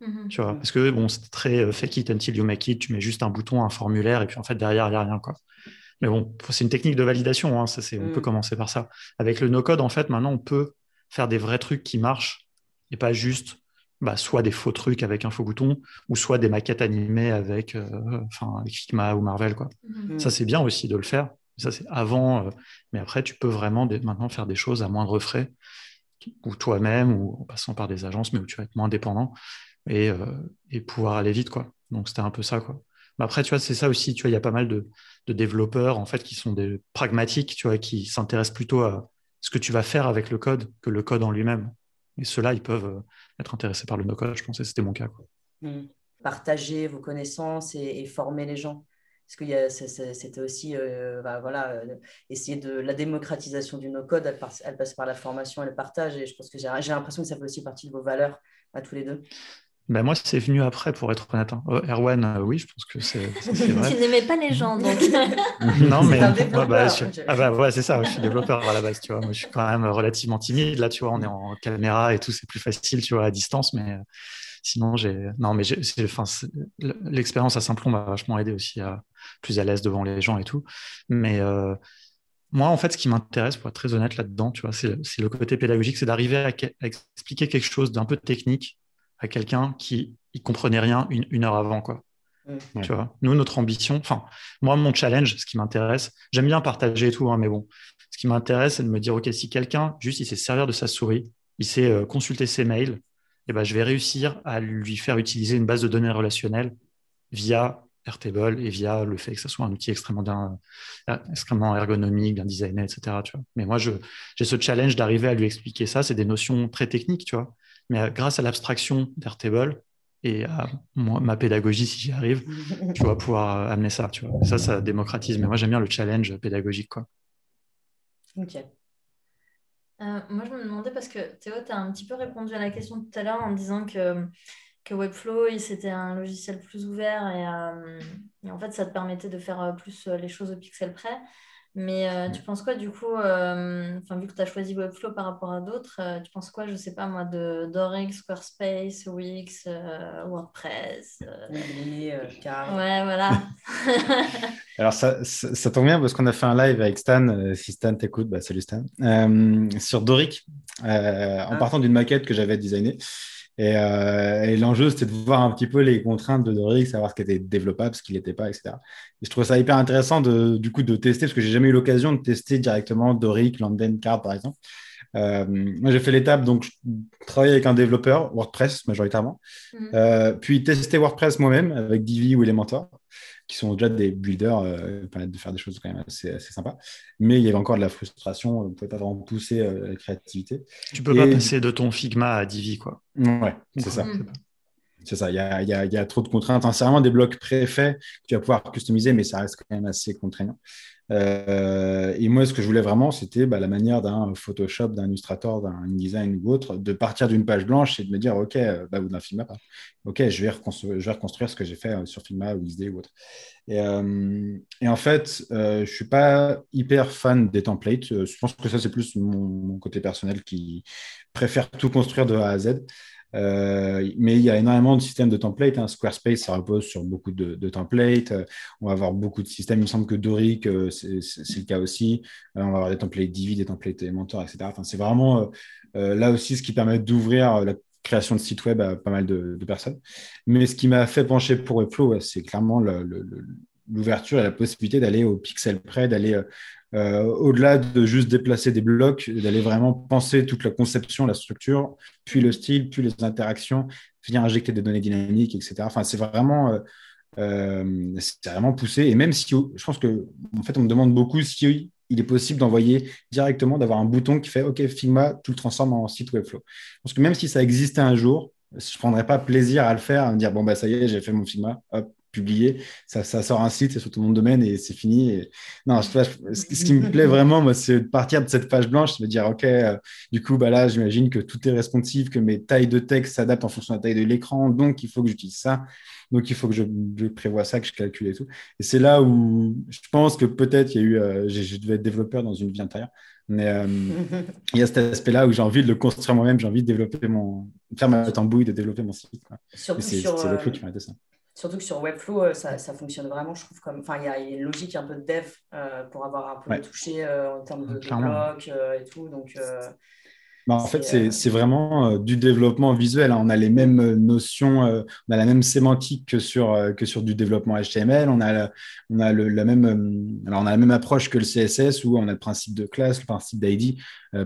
Mm-hmm. Tu vois, parce que bon, c'est très euh, fake it until you make it, tu mets juste un bouton, un formulaire, et puis en fait, derrière, il n'y a rien. Quoi. Mais bon, c'est une technique de validation, hein, ça, on peut mm. commencer par ça. Avec le no-code, en fait, maintenant, on peut faire des vrais trucs qui marchent et pas juste bah, soit des faux trucs avec un faux bouton ou soit des maquettes animées avec, euh, Figma ou Marvel. Quoi. Mm. Ça, c'est bien aussi de le faire. Ça, c'est avant. Euh, mais après, tu peux vraiment maintenant faire des choses à moindre frais, ou toi-même, ou en passant par des agences, mais où tu vas être moins dépendant et, euh, et pouvoir aller vite. Quoi. Donc, c'était un peu ça. Quoi. Mais après, tu vois, c'est ça aussi. Tu vois, il y a pas mal de, de développeurs en fait qui sont des pragmatiques, tu vois, qui s'intéressent plutôt à ce que tu vas faire avec le code que le code en lui-même. Et ceux-là, ils peuvent euh, être intéressés par le no-code. Je pensais c'était mon cas. Mmh. Partager vos connaissances et, former les gens. Parce que c'était aussi euh, bah, voilà, euh, essayer de la démocratisation du no-code, elle, elle, passe par la formation et le partage. Et je pense que j'ai l'impression que ça fait aussi partie de vos valeurs à tous les deux. Ben moi, c'est venu après, pour être honnête. Hein. Oh, Erwan, euh, oui, je pense que c'est vrai. tu n'aimais pas les gens, donc. non, mais. bah, Ah bah ouais, c'est ça, je suis développeur à la base, tu vois. Moi, je suis quand même relativement timide. Là, tu vois, on est en caméra et tout, c'est plus facile, tu vois, à distance, mais euh, sinon, j'ai. Non, mais enfin, l'expérience à Simplon m'a vachement aidé aussi à plus à l'aise devant les gens et tout. Mais. Euh, moi, en fait, ce qui m'intéresse, pour être très honnête là-dedans, tu vois, c'est le côté pédagogique, c'est d'arriver à, à, expliquer quelque chose d'un peu technique à quelqu'un qui ne comprenait rien une, heure avant. Quoi. Tu vois Nous, notre ambition, enfin, moi, mon challenge, ce qui m'intéresse, j'aime bien partager et tout, hein, mais bon, ce qui m'intéresse, c'est de me dire, OK, si quelqu'un, juste, il sait servir de sa souris, il sait euh, consulter ses mails, eh ben, je vais réussir à lui faire utiliser une base de données relationnelle via Airtable et via le fait que ce soit un outil extrêmement, bien, euh, extrêmement ergonomique, bien designé, etc. Tu vois Mais moi, j'ai ce challenge d'arriver à lui expliquer ça. C'est des notions très techniques, tu vois. Mais euh, grâce à l'abstraction d'Airtable et à ma pédagogie, si j'y arrive, tu vas pouvoir euh, amener ça. Tu vois. Ça, ça démocratise. Mais moi, j'aime bien le challenge pédagogique. Quoi. Ok. Euh, moi, je me demandais parce que Théo, tu as un petit peu répondu à la question tout à l'heure en disant que, que Webflow, c'était un logiciel plus ouvert et, et, en fait, ça te permettait de faire plus les choses au pixel près. Mais euh, tu penses quoi du coup, euh, vu que tu as choisi Webflow par rapport à d'autres, euh, tu penses quoi, je sais pas moi, de Doric, Squarespace, Wix, WordPress Ouais, voilà. Alors ça, ça, tombe bien parce qu'on a fait un live avec Stan, si Stan t'écoute, bah, salut Stan, sur Doric, en ah. partant d'une maquette que j'avais designée. Euh, et, l'enjeu, c'était de voir un petit peu les contraintes de Doric, savoir ce qui était développable, ce qui n'était pas, etc. Et je trouve ça hyper intéressant de, du coup de tester, parce que j'ai jamais eu l'occasion de tester directement Doric, London Card, par exemple. Euh, moi, j'ai fait l'étape, donc, je travaille avec un développeur, WordPress majoritairement, mmh. euh, puis tester WordPress moi-même avec Divi ou Elementor qui sont déjà des builders, euh, permettent de faire des choses quand même assez, assez sympas. Mais il y avait encore de la frustration, on ne pouvait pas vraiment pousser euh, la créativité. Tu peux pas passer de ton Figma à Divi, quoi. Ouais, c'est ça. C'est ça, il y a, y, a, y a, trop de contraintes. c'est vraiment des blocs préfaits que tu vas pouvoir customiser, mais ça reste quand même assez contraignant. Euh, et moi, ce que je voulais vraiment, c'était bah, la manière d'un Photoshop, d'un Illustrator, d'un InDesign ou autre, de partir d'une page blanche et de me dire, OK, euh, bah, ou d'un Figma, OK, je vais, reconstruire, ce que j'ai fait euh, sur Figma ou XD ou autre. Et, en fait, je ne suis pas hyper fan des templates. Je pense que ça, c'est plus mon, côté personnel qui préfère tout construire de A à Z. Euh, mais il y a énormément de systèmes de templates. Hein. Squarespace, ça repose sur beaucoup de, templates. Euh, on va avoir beaucoup de systèmes. Il me semble que Doric, euh, c'est le cas aussi. on va avoir des templates Divi, des templates Elementor, etc. Enfin, c'est vraiment là aussi ce qui permet d'ouvrir la création de sites web à pas mal de, personnes. Mais ce qui m'a fait pencher pour Webflow, c'est clairement l'ouverture et la possibilité d'aller au pixel près, d'aller euh, au-delà de juste déplacer des blocs, d'aller vraiment penser toute la conception, la structure, puis le style, puis les interactions, venir injecter des données dynamiques, etc. Enfin, c'est vraiment, euh, euh, c'est vraiment poussé. Et même si, je pense que, en fait, on me demande beaucoup si il est possible d'envoyer directement, d'avoir un bouton qui fait OK, Figma, tout le transforme en site Webflow. Parce que même si ça existait un jour, je prendrais pas plaisir à le faire, à me dire bon bah ça y est, j'ai fait mon Figma, hop, publié, ça, ça sort un site, c'est sur tout mon domaine et c'est fini. Non, je, ce, qui me plaît vraiment, moi, c'est de partir de cette page blanche, de me dire ok, euh, du coup bah là, j'imagine que tout est responsive, que mes tailles de texte s'adaptent en fonction de la taille de l'écran, donc il faut que j'utilise ça. Donc, il faut que je, prévoie ça, que je calcule et tout. Et c'est là où je pense que peut-être il y a eu, euh, je devais être développeur dans une vie intérieure. Mais euh, il y a cet aspect-là où j'ai envie de le construire moi-même, j'ai envie de développer mon, faire ma tambouille, de développer mon site. Surtout c'est Webflow qui m'a ça. Surtout que sur Webflow, ça, ça, fonctionne vraiment, je trouve, comme. Enfin, il y, a une logique un peu de dev euh, pour avoir un peu touché en termes de, blocs et tout. Donc, bah, en fait, c'est vraiment euh, du développement visuel. Hein. On a les mêmes euh, notions, euh, on a la même sémantique que sur, que sur du développement HTML. On a, la, on, a le, la même, alors on a la même approche que le CSS où on a le principe de classe, le principe d'ID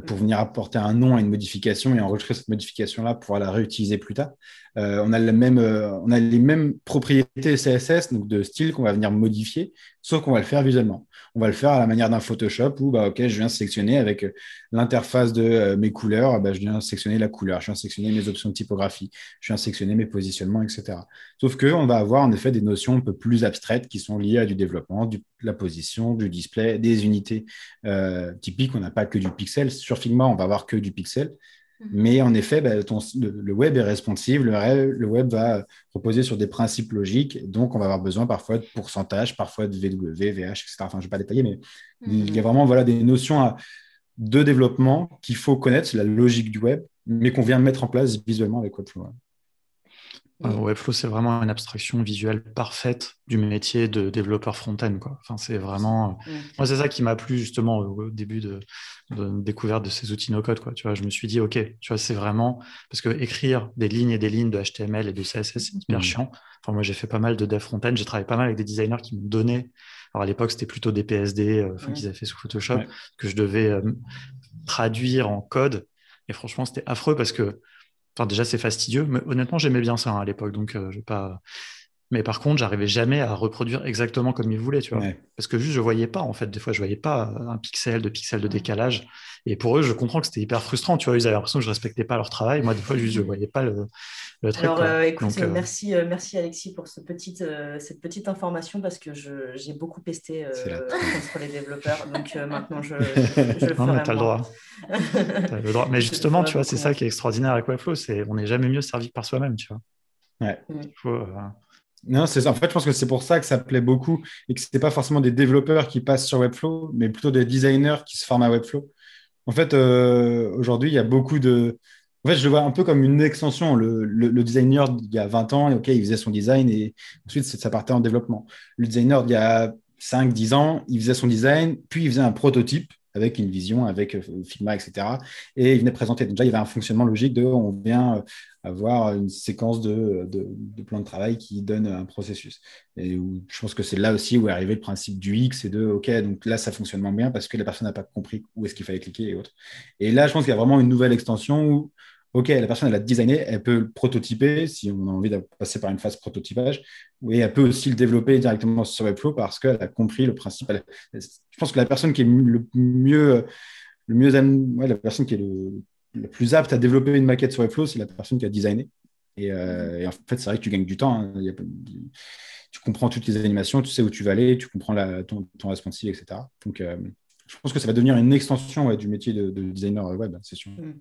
pour venir apporter un nom à une modification et enregistrer cette modification-là pour la réutiliser plus tard. on, a le même, on a les mêmes propriétés CSS, donc de style qu'on va venir modifier, sauf qu'on va le faire visuellement on va le faire à la manière d'un Photoshop où, bah, OK, je viens sélectionner avec euh, l'interface de euh, mes couleurs, bah, je viens sélectionner la couleur, je viens sélectionner mes options de typographie, je viens sélectionner mes positionnements, etc. Sauf qu'on va avoir en effet des notions un peu plus abstraites qui sont liées à du développement, de la position, du display, des unités euh, typiques. On n'a pas que du pixel. Sur Figma, on va avoir que du pixel. Mhm. Mais en effet, bah, le, web est responsive, le, web va reposer sur des principes logiques, donc on va avoir besoin parfois de pourcentage, parfois de VW, VH, etc. Enfin, je ne vais pas détailler, mais il y a mhm. vraiment voilà, des notions de développement qu'il faut connaître, c'est la logique du web, mais qu'on vient mettre en place visuellement avec Webflow. Webflow, c'est vraiment une abstraction visuelle parfaite du métier de développeur front-end. Enfin, c'est vraiment. Euh, moi, c'est ça qui m'a plu justement au début de, de découverte de ces outils no-code. Quoi. Tu vois, je me suis dit, OK, tu vois, c'est vraiment. Parce que écrire des lignes et des lignes de HTML et de CSS, c'est hyper mm. chiant. Enfin, moi, j'ai fait pas mal de dev front-end. J'ai travaillé pas mal avec des designers qui me donnaient. Alors, à l'époque, c'était plutôt des PSD euh, qu'ils avaient fait sous Photoshop, que je devais euh, traduire en code. Et franchement, c'était affreux parce que Enfin, déjà, c'est fastidieux, mais honnêtement, j'aimais bien ça hein, à l'époque, donc euh, je vais pas. Mais par contre, j'arrivais jamais à reproduire exactement comme ils voulaient, tu vois. Parce que juste, je voyais pas, en fait. Des fois, je voyais pas un pixel, de pixels de décalage. Et pour eux, je comprends que c'était hyper frustrant, tu vois. Ils avaient l'impression que je respectais pas leur travail. Moi, des fois, juste, je voyais pas le, le truc. Alors, euh, écoute, euh, merci, merci Alexis pour ce petite, cette petite information parce que j'ai beaucoup pesté contre les développeurs. Donc, maintenant, je, je, le ferai. Non, as le droit. as le droit. Mais justement, tu vois, c'est ça qui est extraordinaire avec Webflow. C'est on n'est jamais mieux servi que par soi-même, tu vois. Ouais. Il faut, non, En fait, je pense que c'est pour ça que ça plaît beaucoup et que ce n'est pas forcément des développeurs qui passent sur Webflow, mais plutôt des designers qui se forment à Webflow. En fait, euh, aujourd'hui, il y a beaucoup de. En fait, je le vois un peu comme une extension. Le, designer il y a 20 ans, ok, il faisait son design et ensuite ça partait en développement. Le designer il y a 5-10 ans, il faisait son design, puis il faisait un prototype avec une vision, avec euh, Figma, etc. Et il venait présenter. Déjà, il y avait un fonctionnement logique de on vient euh, avoir une séquence de, de, plans de travail qui donne un processus. Et je pense que c'est là aussi où est arrivé le principe du X et de OK, donc là, ça fonctionne moins bien parce que la personne n'a pas compris où est-ce qu'il fallait cliquer et autres. Et là, je pense qu'il y a vraiment une nouvelle extension où OK, la personne, elle a designé, elle peut le prototyper si on a envie de passer par une phase prototypage, et elle peut aussi le développer directement sur Webflow parce qu'elle a compris le principe. je pense que la personne qui est le mieux, le mieux la personne qui est le, plus apte à développer une maquette sur Webflow, c'est la personne qui a designé. Et, euh, mm-hmm. en fait, c'est vrai que tu gagnes du temps. Hein. tu comprends toutes les animations, tu sais où tu vas aller, tu comprends la, ton, ton responsive, etc. Donc, euh, je pense que ça va devenir une extension du métier de, designer web, c'est sûr. Mm.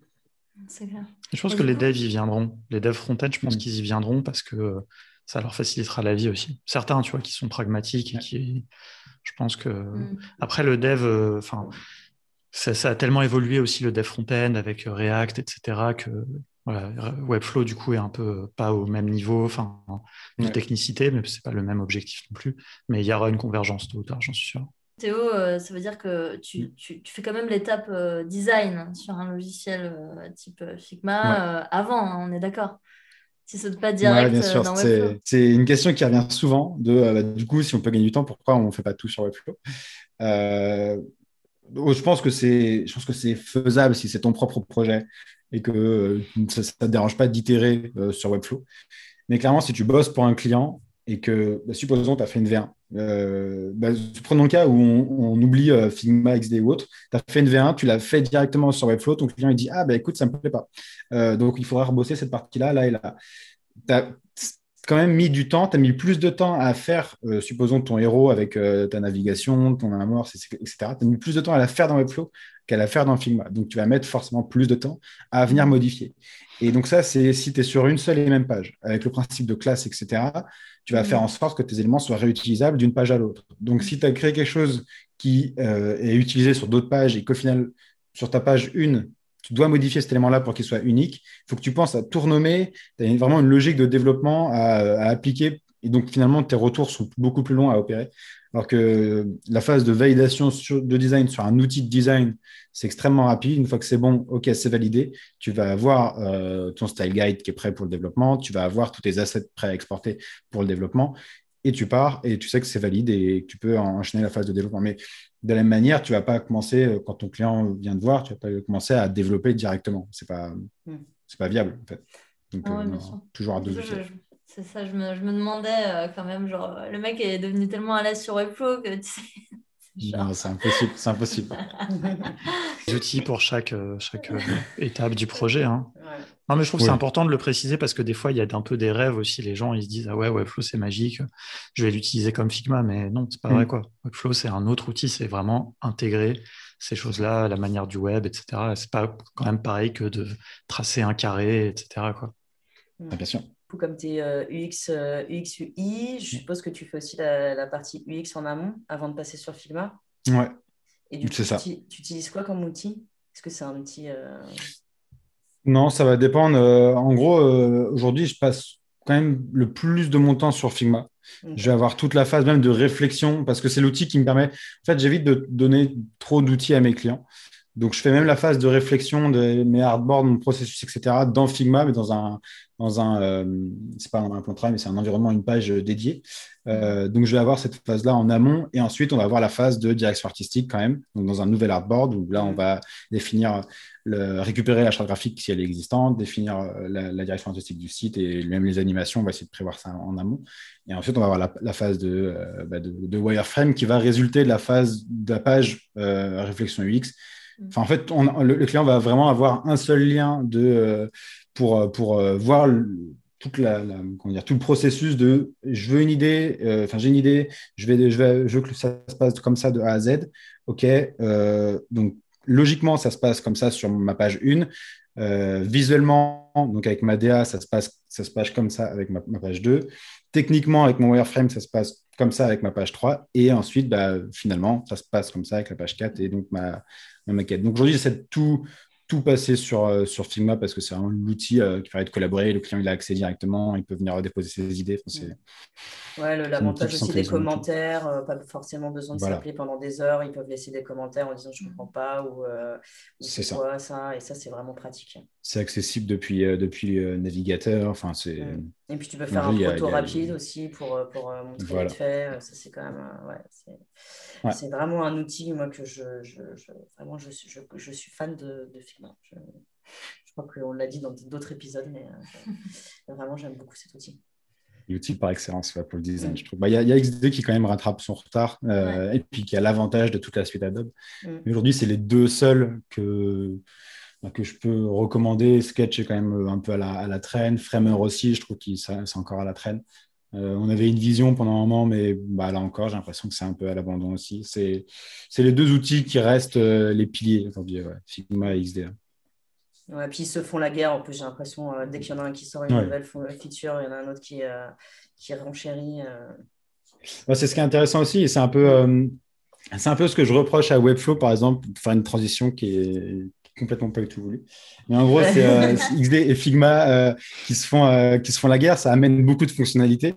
Je pense que les devs y viendront. Les devs front-end, je pense mm. qu'ils y viendront parce que euh, ça leur facilitera la vie aussi. Certains, tu vois, qui sont pragmatiques et qui, je pense que mm. après le dev, euh, ça, a tellement évolué aussi le dev front-end avec euh, React, etc. que voilà, Webflow du coup est un peu pas au même niveau, enfin, de technicité, mais c'est pas le même objectif non plus. Mais il y aura une convergence tôt ou tard, j'en suis sûr. Théo, euh, ça veut dire que tu, tu, tu fais quand même l'étape euh, design sur un logiciel euh, type Figma avant, hein, on est d'accord Si c'est pas direct bien sûr. dans Webflow. C'est une question qui revient souvent de bah, du coup, si on peut gagner du temps, pourquoi on ne fait pas tout sur Webflow? Je pense que c'est, je pense que c'est faisable si c'est ton propre projet et que ça ne te dérange pas d'itérer sur Webflow. Mais clairement, si tu bosses pour un client et que, bah, supposons, tu as fait une V1 euh, bah, prenons le cas où on, oublie euh, Figma, XD ou autre, tu as fait une V1, tu l'as fait directement sur Webflow, ton client il dit Ah, bah écoute, ça ne me plaît pas. Euh, donc il faudra rebosser cette partie-là, là et là. Quand même mis du temps, tu as mis plus de temps à faire, supposons ton héros avec ta navigation, ton amorce, etc. Tu as mis plus de temps à la faire dans Webflow qu'à la faire dans Figma. Donc tu vas mettre forcément plus de temps à venir modifier. Et donc ça, c'est si tu es sur une seule et même page, avec le principe de classe, etc tu vas faire mm. en sorte que tes éléments soient réutilisables d'une page à l'autre. Donc, si tu as créé quelque chose qui euh, est utilisé sur d'autres pages et qu'au final, sur ta page 1, tu dois modifier cet élément-là pour qu'il soit unique, il faut que tu penses à tout renommer. Tu as vraiment une logique de développement à, appliquer. Et donc, finalement, tes retours sont beaucoup plus longs à opérer. Alors que la phase de validation de design sur un outil de design, c'est extrêmement rapide. Une fois que c'est bon, OK, c'est validé. Tu vas avoir euh, ton style guide qui est prêt pour le développement. Tu vas avoir tous tes assets prêts à exporter pour le développement. Et tu pars et tu sais que c'est valide et que tu peux enchaîner la phase de développement. Mais de la même manière, tu ne vas pas commencer, euh, quand ton client vient te voir, tu ne vas pas commencer à développer directement. Ce n'est pas, hmm. pas viable, en fait. Donc, ah euh, toujours à deux c'est ça, je me, je me demandais euh, quand même, genre, le mec est devenu tellement à l'aise sur Webflow que tu sais. Non, c'est impossible, c'est impossible. Des outils pour chaque, chaque étape du projet. Hein. Non, mais je trouve que c'est important de le préciser parce que des fois, il y a un peu des rêves aussi. Les gens, ils se disent Ah ouais, Webflow, c'est magique, je vais l'utiliser comme Figma. Mais non, c'est pas vrai. Mm. quoi. Webflow, c'est un autre outil, c'est vraiment intégrer ces choses-là, la manière du web, etc. C'est pas quand même pareil que de tracer un carré, etc. Quoi. Ah, bien sûr comme tu es UX, UX, UI, je suppose que tu fais aussi la, partie UX en amont avant de passer sur Figma. Ouais. Et du coup, ça. Tu, utilises quoi comme outil? Est-ce que c'est un outil. Euh, non, ça va dépendre. Euh, en gros, euh, aujourd'hui, je passe quand même le plus de mon temps sur Figma. Je vais avoir toute la phase même de réflexion parce que c'est l'outil qui me permet. En fait, j'évite de donner trop d'outils à mes clients. Donc, je fais même la phase de réflexion de mes hardboards, mon processus, etc. dans Figma, mais dans un, dans un, euh, c'est pas un plan de travail, mais c'est un environnement, une page dédiée. Euh, donc, je vais avoir cette phase-là en amont, et ensuite, on va avoir la phase de direction artistique quand même, donc dans un nouvel artboard où là, on va définir, le, récupérer la charte graphique si elle est existante, définir euh, la, direction artistique du site et même les animations. On va essayer de prévoir ça en amont. Et ensuite, on va avoir la, phase de, bah, de, de, wireframe qui va résulter de la phase de la page réflexion UX en fait, le, client va vraiment avoir un seul lien de, euh, pour, euh, pour euh, voir toute la, dire, tout le processus de je veux une idée, enfin j'ai une idée, je, vais, je, vais, je veux que ça se passe comme ça de A à Z. OK, donc logiquement, ça se passe comme ça sur ma page 1. visuellement, donc avec ma DA, ça se passe, comme ça avec ma, ma page 2. Techniquement, avec mon wireframe, ça se passe comme ça avec ma page 3. Et ensuite, bah, finalement, ça se passe comme ça avec la page 4 et donc ma, maquette. Donc aujourd'hui, j'essaie de tout, tout passer sur, euh, sur Figma parce que c'est l'outil euh, qui permet de collaborer. Le client il a accès directement, il peut venir déposer ses idées. ouais, l'avantage aussi des commentaires, euh, pas forcément besoin de s'appeler pendant des heures. Ils peuvent laisser des commentaires en disant je ne comprends pas ou, c'est ça. ça. Et ça, c'est vraiment pratique. C'est accessible depuis, depuis navigateur. Enfin, c'est. Et puis tu peux faire un photo rapide aussi pour, pour montrer voilà. fait. Ça, c'est quand même. ouais, c'est vraiment un outil, moi, que je, je, vraiment, je, je, je, suis fan de, de Figma. Je, crois qu'on l'a dit dans d'autres épisodes, mais euh, vraiment, j'aime beaucoup cet outil. L'outil par excellence pour le design, je trouve. Bah, il y, a, y, a XD qui, quand même, rattrape son retard euh, et puis qui a l'avantage de toute la suite Adobe. Mm. Aujourd'hui, c'est les deux seuls que bah, que je peux recommander. Sketch est quand même un peu à la, à la traîne. Framer aussi, je trouve que c'est encore à la traîne. Euh, on avait une vision pendant un moment, mais bah, là encore, j'ai l'impression que c'est un peu à l'abandon aussi. C'est les deux outils qui restent euh, les piliers aujourd'hui, Figma et XDA. Ouais, puis ils se font la guerre. En plus, j'ai l'impression, euh, dès qu'il y en a un qui sort une nouvelle feature, il y en a un autre qui, qui renchérit. c'est ce qui est intéressant aussi. Et c'est un peu. c'est un peu ce que je reproche à Webflow, par exemple, pour faire une transition qui est, complètement pas du tout voulu. Mais en gros, c'est euh, XD et Figma euh, qui, se font, euh, qui se font la guerre. Ça amène beaucoup de fonctionnalités.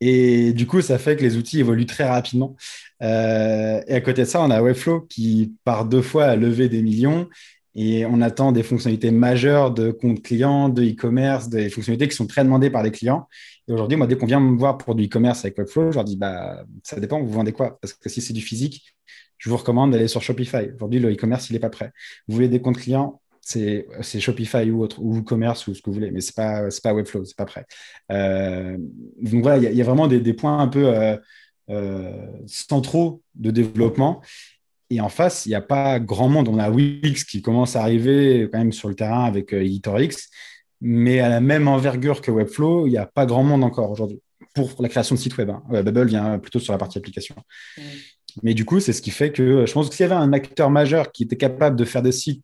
Et du coup, ça fait que les outils évoluent très rapidement. et à côté de ça, on a Webflow qui, par deux fois, a levé des millions. Et on attend des fonctionnalités majeures de compte client, de e-commerce, des fonctionnalités qui sont très demandées par les clients. Et aujourd'hui, moi, dès qu'on vient me voir pour du e-commerce avec Webflow, je leur dis, bah, ça dépend, vous vendez quoi? Parce que si c'est du physique, je vous recommande d'aller sur Shopify. Aujourd'hui, le e-commerce, il n'est pas prêt. Vous voulez des comptes clients, c'est Shopify ou autre, ou WooCommerce ou ce que vous voulez, mais ce n'est pas, pas Webflow, ce n'est pas prêt. Euh, donc voilà, il y, a vraiment des, points un peu, euh, centraux de développement. Et en face, il n'y a pas grand monde. On a Wix qui commence à arriver quand même sur le terrain avec EditorX, mais à la même envergure que Webflow, il n'y a pas grand monde encore aujourd'hui pour la création de sites web. Hein. Bubble vient plutôt sur la partie application. Mm. Mais du coup, c'est ce qui fait que je pense que s'il y avait un acteur majeur qui était capable de faire des sites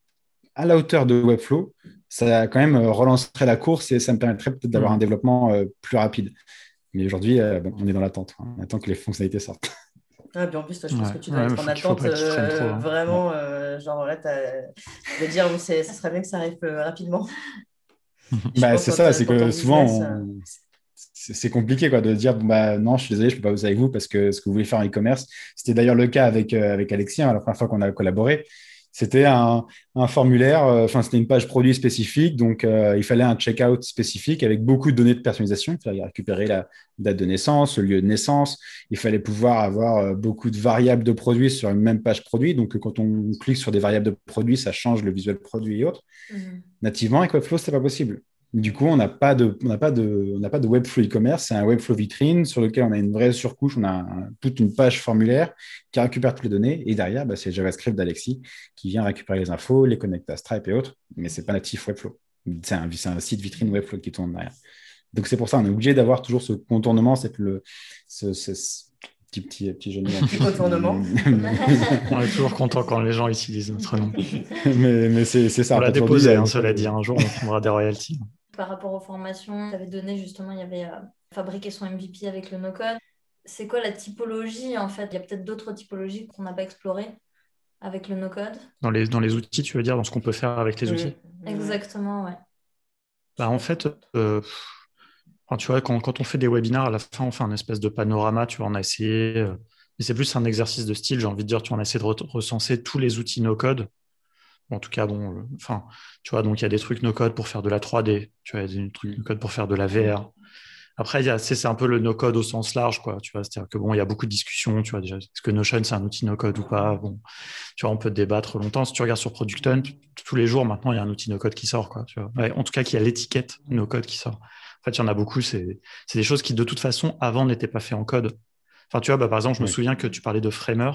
à la hauteur de Webflow, ça quand même relancerait la course et ça me permettrait peut-être d'avoir mm. un développement euh, plus rapide. Mais aujourd'hui, euh, on est dans l'attente. Hein. On attend que les fonctionnalités sortent. Ah, puis en plus, toi, je pense que tu dois être en attente euh, hein. vraiment. genre, là, de dire, oui, ce serait bien que ça arrive rapidement. bah, c'est ça, c'est que souvent, c'est compliqué quoi, de dire bah, non, je suis désolé, je ne peux pas bosser avec vous parce que ce que vous voulez faire en e-commerce, c'était d'ailleurs le cas avec, avec Alexis, hein, la première fois qu'on a collaboré. C'était un, formulaire, euh, enfin, c'était une page produit spécifique, donc euh, il fallait un checkout spécifique avec beaucoup de données de personnalisation. Il fallait récupérer la date de naissance, le lieu de naissance. Il fallait pouvoir avoir euh, beaucoup de variables de produits sur une même page produit. Donc, quand on clique sur des variables de produits, ça change le visuel produit et autres. Mmh. Nativement, avec Webflow, ce n'est pas possible. Du coup, on n'a pas de, on n'a pas de, on n'a pas de Webflow e-commerce. C'est un Webflow vitrine sur lequel on a une vraie surcouche. On a toute une page formulaire qui récupère toutes les données. Et derrière, bah, c'est JavaScript d'Alexis qui vient récupérer les infos, les connecter à Stripe et autres. Mais c'est pas natif Webflow. C'est un, un, site vitrine Webflow qui tourne derrière. Donc c'est pour ça, on est obligé d'avoir toujours ce contournement, c'est le, ce, petit, petit, petit jeune contournement. on est toujours content quand les gens utilisent notre nom. mais, mais c'est ça. On l'a déposé, hein, cela dit. Un jour, on prendra des royalties par rapport aux formations, tu avais donné justement, il y avait euh, fabriquer son MVP avec le no-code. C'est quoi la typologie en fait? Il y a peut-être d'autres typologies qu'on n'a pas explorées avec le no-code? Dans les, dans les outils, tu veux dire, dans ce qu'on peut faire avec les outils? Exactement, ouais. Bah, en fait, euh, tu vois, quand, quand, on fait des webinars, à la fin, on fait un espèce de panorama, tu vois, on a essayé. Euh, c'est plus un exercice de style, j'ai envie de dire, tu vois, on a essayé de recenser tous les outils no-code en tout cas, bon, enfin, tu vois, donc il y a des trucs no-code pour faire de la 3D, tu vois, des trucs no-code pour faire de la VR. Après, c'est un peu le no-code au sens large, quoi. Tu vois, c'est-à-dire que bon, il y a beaucoup de discussions, tu vois, déjà, est-ce que Notion c'est un outil no-code ou pas? Bon, tu vois, on peut débattre longtemps. Si tu regardes sur Product Hunt, tous les jours maintenant, il y a un outil no-code qui sort, quoi. Tu vois. en tout cas, qui a l'étiquette no-code qui sort. En fait, il y en a beaucoup. C'est des choses qui, de toute façon, avant n'étaient pas faites en code. Enfin, tu vois, bah, par exemple, je me souviens que tu parlais de Framer.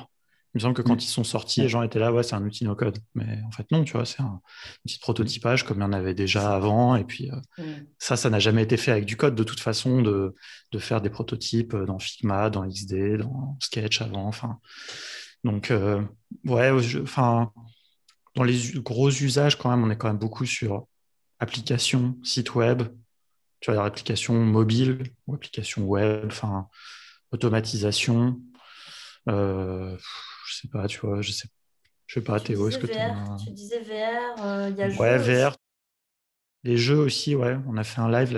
Il me semble que quand ils sont sortis, les gens étaient là, ouais, c'est un outil no-code. Mais en fait, non, tu vois, c'est un de prototypage comme il y en avait déjà avant. Et puis, euh, mm. ça, ça n'a jamais été fait avec du code de toute façon, de, de faire des prototypes dans Figma, dans XD, dans Sketch avant. Enfin, donc, euh, ouais, enfin, dans les gros usages, quand même, on est quand même beaucoup sur applications, site web, tu vois, applications mobiles ou applications web, enfin, automatisation. Euh, je sais pas, tu vois, je sais, je sais pas, Théo, est-ce que tu disais VR, euh, il y a Ouais, VR. Les jeux aussi, ouais. On a fait un live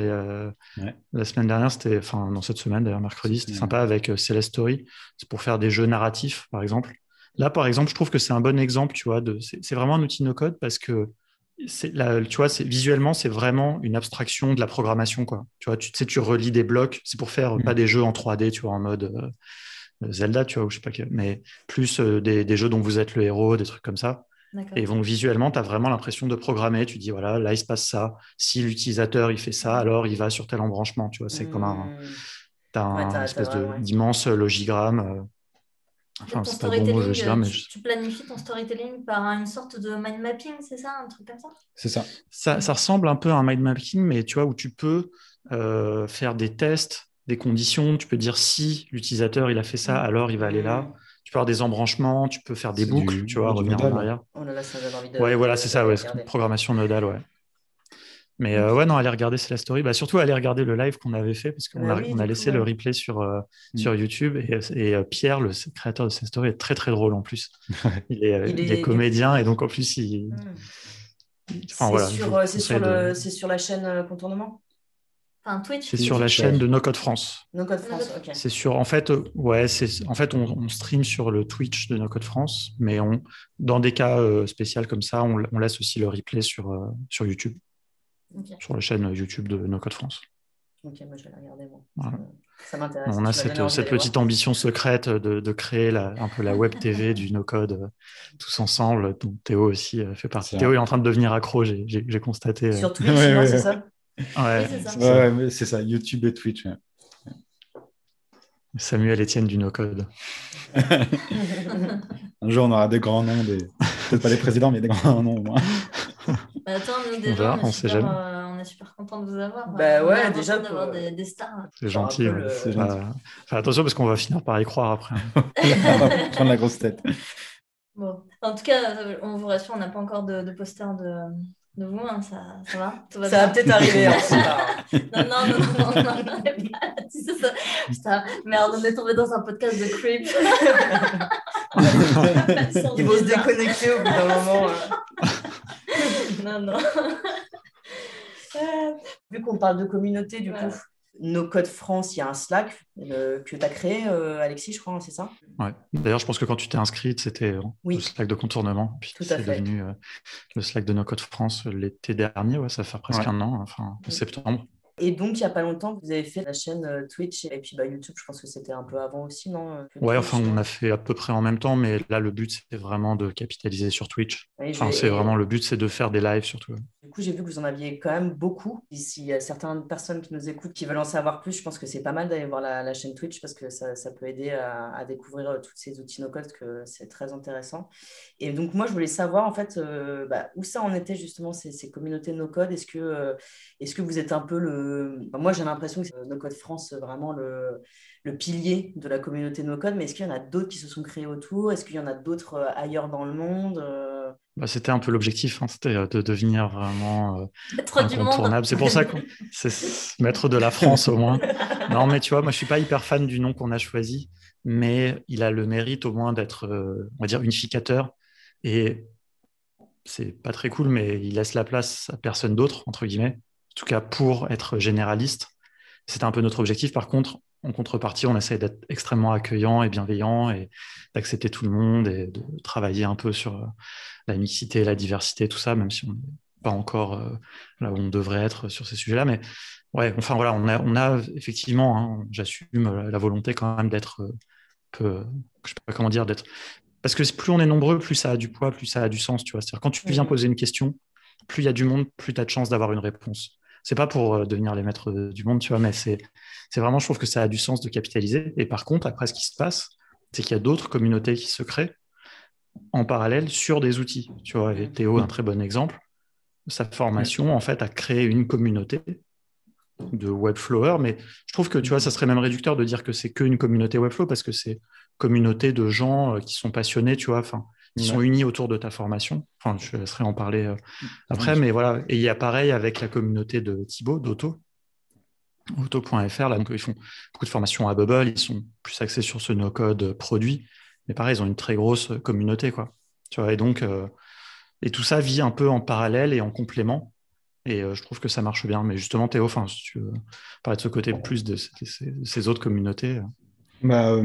la semaine dernière, c'était, enfin, dans cette semaine, d'ailleurs, mercredi, c'était sympa avec euh, Celeste Story. C'est pour faire des jeux narratifs, par exemple. Là, par exemple, je trouve que c'est un bon exemple, tu vois, de, c'est vraiment un outil no-code parce que la, tu vois, visuellement, c'est vraiment une abstraction de la programmation, quoi. Tu vois, tu sais, tu relis des blocs, c'est pour faire mm. pas des jeux en 3D, tu vois, en mode euh, Zelda, tu vois, ou je sais pas, mais plus euh, des, jeux dont vous êtes le héros, des trucs comme ça. Et donc visuellement, tu as vraiment l'impression de programmer. Tu dis, voilà, là, il se passe ça. Si l'utilisateur, il fait ça, alors il va sur tel embranchement. Tu vois, c'est comme un. Tu as un espèce d'immense logigramme. Euh, enfin, c'est pas bon mot, logigramme. Tu, tu, planifies ton storytelling par une sorte de mind mapping, c'est ça Un truc comme ça? C'est ça. ça. ça. ressemble un peu à un mind mapping, mais tu vois, où tu peux euh, faire des tests des conditions. Tu peux dire si l'utilisateur il a fait ça, alors il va aller là. Tu peux avoir des embranchements, tu peux faire des boucles, tu vois, revenir en arrière. Oh là là, ça envie de... Ouais, voilà, c'est ça, ouais, programmation nodale, ouais. Mais euh, ouais, non, allez regarder c'est la story. Bah, surtout, allez regarder le live qu'on avait fait parce qu'on bah a, on a laissé le replay sur, euh, mm. sur YouTube. Et, et euh, Pierre, le créateur de cette story, est très très drôle en plus. il, est, il, est, comédien et donc en plus, il. Enfin, voilà, c'est sur, la chaîne Contournement? C'est sur la chaîne de No Code France. No Code France, ok. C'est sur, en fait, euh, ouais, c'est, en fait, on, stream sur le Twitch de No Code France, mais on, dans des cas euh, spéciaux comme ça, on, laisse aussi le replay sur, euh, sur YouTube, sur la chaîne YouTube de No Code France. Ok, moi je vais la regarder. Ça m'intéresse. On a cette, cette petite ambition secrète de, de créer la, un peu la web TV du No Code tous ensemble, dont Théo aussi fait partie. Théo est en train de devenir accro, j'ai, constaté. Sur Twitch, c'est ça? Ouais, c'est ça. YouTube et Twitch. Samuel Etienne du no-code. Un jour, on aura des grands noms, des... peut-être pas les présidents, mais des grands noms au moins. Bah, attends, nous déjà, on, est super, euh, on, est super, content de vous avoir. Bah ouais, déjà d'avoir des, des, stars. C'est gentil. Ouais. gentil. Enfin, attention parce qu'on va finir par y croire après. on va prendre la grosse tête. Bon. En tout cas, euh, on vous rassure, on n'a pas encore de, de poster de, de vous, hein, ça, ça va? Va Ça va peut-être arriver. Hein, non, non, non, non, non, non, ça. Putain, merde, on est tombé dans un podcast de creep. Ils vont se déconnecter au bout d'un moment. Hein. non, non. Vu qu'on parle de communauté, du coup, nos codes France, il y a un Slack euh, que tu as créé, euh, Alexis, je crois, hein, c'est ça? Ouais. D'ailleurs, je pense que quand tu t'es inscrite, c'était euh, le Slack de contournement. Puis c'est devenu le Slack de nos codes France l'été dernier, ouais, ça fait presque un an, enfin, en septembre. Et donc, il n'y a pas longtemps, vous avez fait la chaîne euh, Twitch et puis bah, YouTube, je pense que c'était un peu avant aussi, non euh, Ouais, enfin, on a fait à peu près en même temps, mais là, le but, c'était vraiment de capitaliser sur Twitch. enfin, c'est vraiment le but, c'est de faire des lives surtout. Du coup, j'ai vu que vous en aviez quand même beaucoup. S'il y a certaines personnes qui nous écoutent qui veulent en savoir plus, je pense que c'est pas mal d'aller voir la, chaîne Twitch parce que ça, ça peut aider à, découvrir euh, tous ces outils no-code, que c'est très intéressant. Et donc, moi, je voulais savoir en fait bah, où ça en était justement ces, ces communautés no-code? Est-ce que, est-ce que vous êtes un peu le. Moi, j'ai l'impression que c'est No Code France vraiment le, le, pilier de la communauté No Code, mais est-ce qu'il y en a d'autres qui se sont créés autour? Est-ce qu'il y en a d'autres euh, ailleurs dans le monde euh? bah, C'était un peu l'objectif, hein, c'était euh, de devenir vraiment incontournable. C'est pour ça qu'on c'est maître de la France au moins. non, mais tu vois, moi, je suis pas hyper fan du nom qu'on a choisi, mais il a le mérite au moins d'être, on va dire, unificateur et c'est pas très cool, mais il laisse la place à personne d'autre, entre guillemets en tout cas pour être généraliste. C'était un peu notre objectif. Par contre, en contrepartie, on essaie d'être extrêmement accueillant et bienveillant et d'accepter tout le monde et de travailler un peu sur euh, la mixité, la diversité, tout ça, même si on n'est pas encore euh, là où on devrait être sur ces sujets-là. Mais ouais, enfin voilà, on a, on a effectivement, hein, j'assume la volonté quand même d'être euh, peu, je sais pas comment dire, d'être. Parce que plus on est nombreux, plus ça a du poids, plus ça a du sens, tu vois. C'est-à-dire quand tu viens poser une question, plus il y a du monde, plus tu as de chances d'avoir une réponse c'est pas pour euh, devenir les maîtres du monde, tu vois, mais c'est vraiment, je trouve que ça a du sens de capitaliser. Et par contre, après, ce qui se passe, c'est qu'il y a d'autres communautés qui se créent en parallèle sur des outils. Tu vois, et Théo, un très bon exemple. Sa formation, en fait, a créé une communauté de Webflower, mais je trouve que tu vois, ça serait même réducteur de dire que c'est qu'une communauté Webflow parce que c'est communauté de gens euh, qui sont passionnés, tu vois. Enfin, qui sont unis autour de ta formation. Enfin, je laisserai en parler euh, après, mais voilà. Et il y a pareil avec la communauté de Thibaut, d'Auto, auto.fr. Là, donc, ils font beaucoup de formations à Bubble, ils sont plus axés sur ce no-code produit, mais pareil, ils ont une très grosse communauté, quoi. Tu vois, et donc, euh, et tout ça vit un peu en parallèle et en complément. Et euh, je trouve que ça marche bien. Mais justement, Théo, enfin, si tu veux parler de ce côté plus de ces autres communautés. Bah, euh,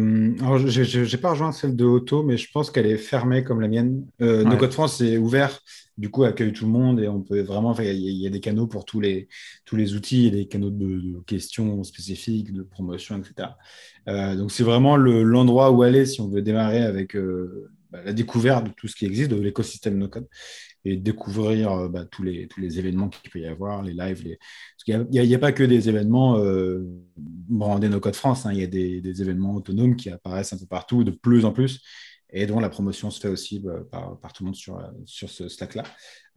je n'ai pas rejoint celle de Auto, mais je pense qu'elle est fermée comme la mienne. Euh, No Code France est ouvert, du coup, accueille tout le monde et on peut vraiment. Il y, a des canaux pour tous les, tous les outils, et des canaux de, questions spécifiques, de promotion, etc. Euh, donc, c'est vraiment l'endroit où aller si on veut démarrer avec euh, bah, la découverte de tout ce qui existe, de l'écosystème No Code et découvrir euh, bah, tous, les, tous les événements qu'il peut y avoir, les lives. Les... Parce n'y a, pas que des événements euh, brandés No Code France, hein. il y a des, événements autonomes qui apparaissent un peu partout, de plus en plus, et dont la promotion se fait aussi bah, par, tout le monde sur, sur ce Slack-là.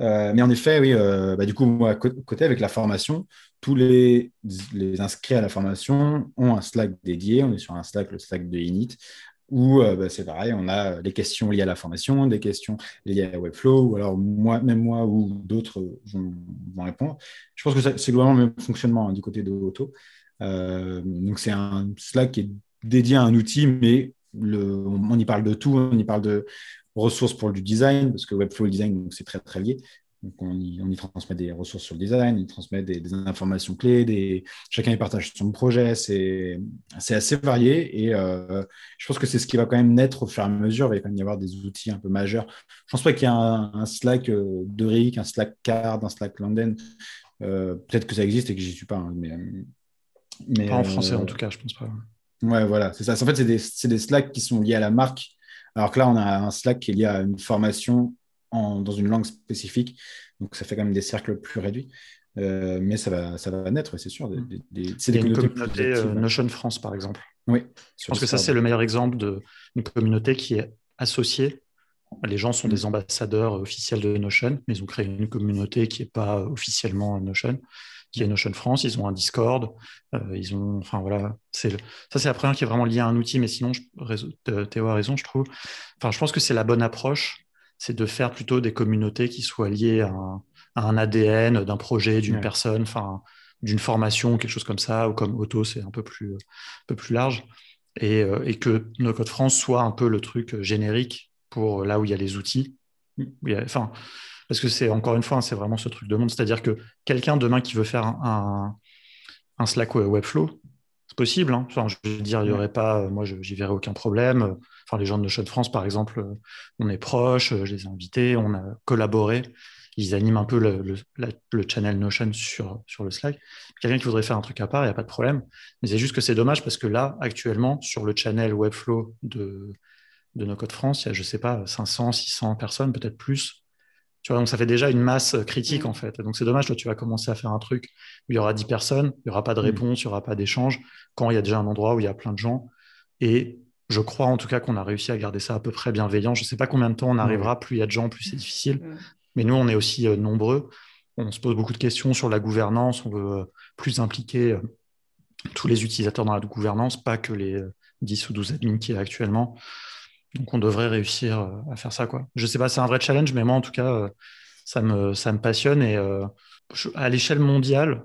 Euh, mais en effet, oui, euh, bah, du coup, côté, avec la formation, tous les, les inscrits à la formation ont un Slack dédié. On est sur un Slack, le Slack de Init, où euh, bah, c'est pareil, on a des questions liées à la formation, des questions liées à Webflow, ou alors moi, même moi ou d'autres vont, répondre. Je pense que c'est globalement le même fonctionnement hein, du côté de Auto. Euh, donc c'est un Slack qui est dédié à un outil, mais on, y parle de tout, on y parle de ressources pour du design, parce que Webflow et le design, c'est très très lié. Donc on y, transmet des ressources sur le design, on y transmet des, informations clés, des... chacun y partage son projet, c'est assez varié et euh, je pense que c'est ce qui va quand même naître au fur et à mesure, il va quand même y avoir des outils un peu majeurs. Je pense pas qu'il y a un, Slack euh, de Rick, un Slack Card, un Slack London, euh, peut-être que ça existe et que j'y suis pas, hein, mais, mais, Pas en français en tout cas, je pense pas. Ouais, voilà, c'est ça. En fait, c'est des, des Slack qui sont liés à la marque, alors que là, on a un Slack qui est lié à une formation dans une langue spécifique. Donc, ça fait quand même des cercles plus réduits. Euh, mais ça va, ça va naître, c'est sûr. Des, des, c'est des une communauté euh, Notion France, par exemple. Oui. Je pense que ça, c'est le meilleur exemple d'une communauté qui est associée. Les gens sont mm. des ambassadeurs officiels de Notion, mais ils ont créé une communauté qui n'est pas officiellement Notion, qui est Notion France. Ils ont un Discord. Euh, ils ont, enfin voilà, c'est ça, c'est la première qui est vraiment liée à un outil. Mais sinon, je, Théo a raison, je trouve. Enfin, je pense que c'est la bonne approche, c'est de faire plutôt des communautés qui soient liées à un, ADN d'un projet, d'une personne. Enfin, d'une formation, quelque chose comme ça, ou comme auto, c'est un peu plus, un peu plus large, et, euh, et, que No Code France soit un peu le truc générique pour là où il y a les outils. enfin, parce que c'est encore une fois, hein, c'est vraiment ce truc de monde, c'est-à-dire que quelqu'un demain qui veut faire un, un, Slack Webflow, possible. Hein. Enfin, je veux dire, il n'y aurait pas, moi, j'y verrais aucun problème. Enfin, les gens de Notion France, par exemple, on est proches, je les ai invités, on a collaboré ils animent un peu le, channel Notion sur, sur le Slack. Quelqu'un qui voudrait faire un truc à part, il n'y a pas de problème. Mais c'est juste que c'est dommage parce que là, actuellement, sur le channel Webflow de, de No Code France, il y a, je ne sais pas, 500, 600 personnes, peut-être plus. Tu vois, donc ça fait déjà une masse critique en fait. Donc c'est dommage, toi tu vas commencer à faire un truc où il y aura 10 personnes, il n'y aura pas de réponse, il n'y aura pas d'échange, quand il y a déjà un endroit où il y a plein de gens. Et je crois en tout cas qu'on a réussi à garder ça à peu près bienveillant. Je ne sais pas combien de temps on arrivera, plus il y a de gens, plus c'est difficile. Mais nous, on est aussi euh, nombreux. On se pose beaucoup de questions sur la gouvernance. On veut euh, plus impliquer euh, tous les utilisateurs dans la gouvernance, pas que les 10 ou 12 admins qui y a actuellement. Donc, on devrait réussir à faire ça. Quoi. Je ne sais pas, c'est un vrai challenge, mais moi, en tout cas, ça me, ça me passionne. Et à l'échelle mondiale,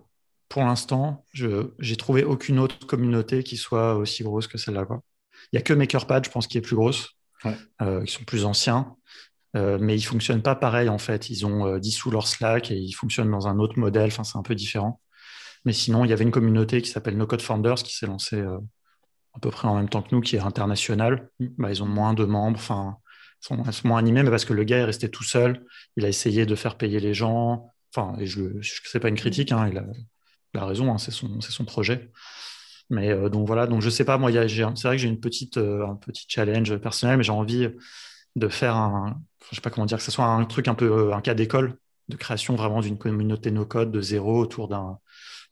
pour l'instant, je n'ai trouvé aucune autre communauté qui soit aussi grosse que celle-là. Il n'y a que MakerPad, je pense, qui est plus grosse, qui sont plus anciens. Euh, mais ils fonctionnent pas pareil en fait. Ils ont euh, dissous leur Slack et ils fonctionnent dans un autre modèle. Enfin, c'est un peu différent. Mais sinon, il y avait une communauté qui s'appelle No Code Founders qui s'est lancée euh, à peu près en même temps que nous, qui est internationale. Bah, ils ont moins de membres. Enfin, sont, moins animés, mais parce que le gars est resté tout seul. Il a essayé de faire payer les gens. Enfin, et je, sais pas une critique. Hein, il, a, raison. Hein, c'est son, son projet. Mais donc voilà. Donc je sais pas. Moi, c'est vrai que j'ai une petite, un petit challenge personnel, mais j'ai envie de faire un, je sais pas comment dire, que ce soit un truc un peu euh, un cas d'école de création vraiment d'une communauté no code de zéro autour d'un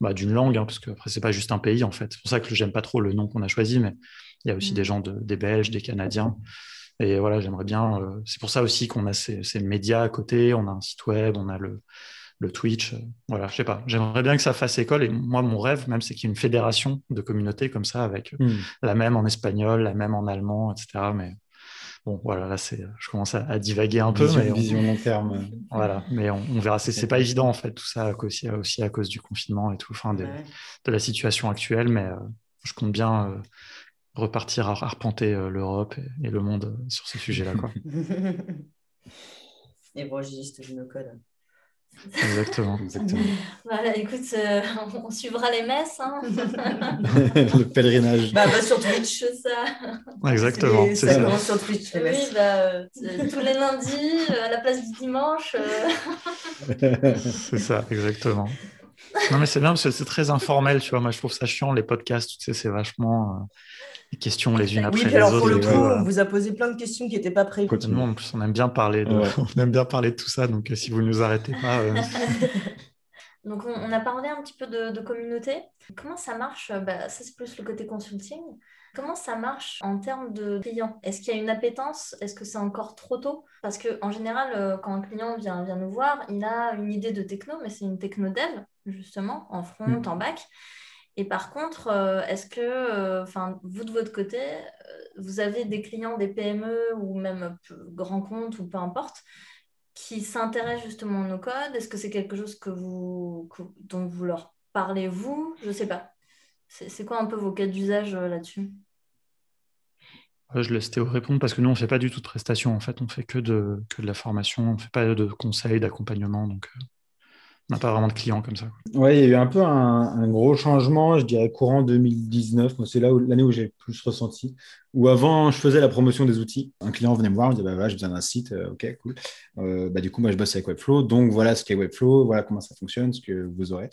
bah, d'une langue, hein, parce que après c'est pas juste un pays en fait. C'est pour ça que j'aime pas trop le nom qu'on a choisi, mais il y a aussi des mm. gens des Belges, des Canadiens. Et voilà, j'aimerais bien. Euh, c'est pour ça aussi qu'on a ces, médias à côté, on a un site web, on a le, le Twitch. Euh, voilà, je sais pas. J'aimerais bien que ça fasse école. Et moi, mon rêve, même, c'est qu'il y ait une fédération de communautés comme ça, avec mm. la même en espagnol, la même en allemand, etc. Mais Bon, voilà, là, c'est, je commence à, divaguer un peu. mais vision long terme. Voilà, mais on, verra. C'est, pas évident, en fait, tout ça aussi, aussi à cause du confinement et tout, enfin, de, la situation actuelle. Mais euh, je compte bien euh, repartir à arpenter euh, l'Europe et, le monde sur ces sujets-là. Quoi. Évangéliste du no-code. Exactement. Exactement. Voilà, écoute, euh, on suivra les messes. Hein. le pèlerinage. Bah, bah, sur Twitch. ça. exactement. C'est ça commence sur Twitch, les messes. Oui, bah, euh, tous les lundis, euh, à la place du dimanche. c'est ça, exactement. Non, mais c'est bien parce que c'est très informel, tu vois. Moi, je trouve ça chiant, les podcasts, tu sais, c'est vachement les questions les unes après oui, les alors, autres. Pour le coup, on vous a posé plein de questions qui n'étaient pas prévues. en plus, on aime bien parler de, on aime bien parler de tout ça. Donc, euh, si vous ne nous arrêtez pas. Euh, donc, on, a parlé un petit peu de, communauté. Comment ça marche bah, Ça, c'est plus le côté consulting. Comment ça marche en termes de clients? Est-ce qu'il y a une appétence? Est-ce que c'est encore trop tôt? Parce qu'en général, euh, quand un client vient, vient nous voir, il a une idée de techno, mais c'est une techno dev, justement, en front, mm. en back. Et par contre, euh, est-ce que, euh, enfin, vous de votre côté, euh, vous avez des clients, des PME ou même grands comptes ou peu importe, qui s'intéressent justement au no-code Est-ce que c'est quelque chose que vous, dont vous leur parlez, vous? Je ne sais pas. C'est quoi un peu vos cas d'usage là-dessus? Je laisse Théo répondre parce que nous, on ne fait pas du tout de prestations. En fait, on fait que de, que de la formation. On ne fait pas de conseils, d'accompagnement. Donc, on n'a pas vraiment de clients comme ça. Oui, il y a eu un peu un, gros changement, je dirais courant 2019. C'est là l'année où j'ai plus ressenti. Où avant, je faisais la promotion des outils. Un client venait me voir, me disait bah, voilà, j'ai besoin d'un site. Euh, ok, cool. Euh, bah, du coup, moi, je bosse avec Webflow. Donc, voilà ce qu'est Webflow, voilà comment ça fonctionne, ce que vous aurez.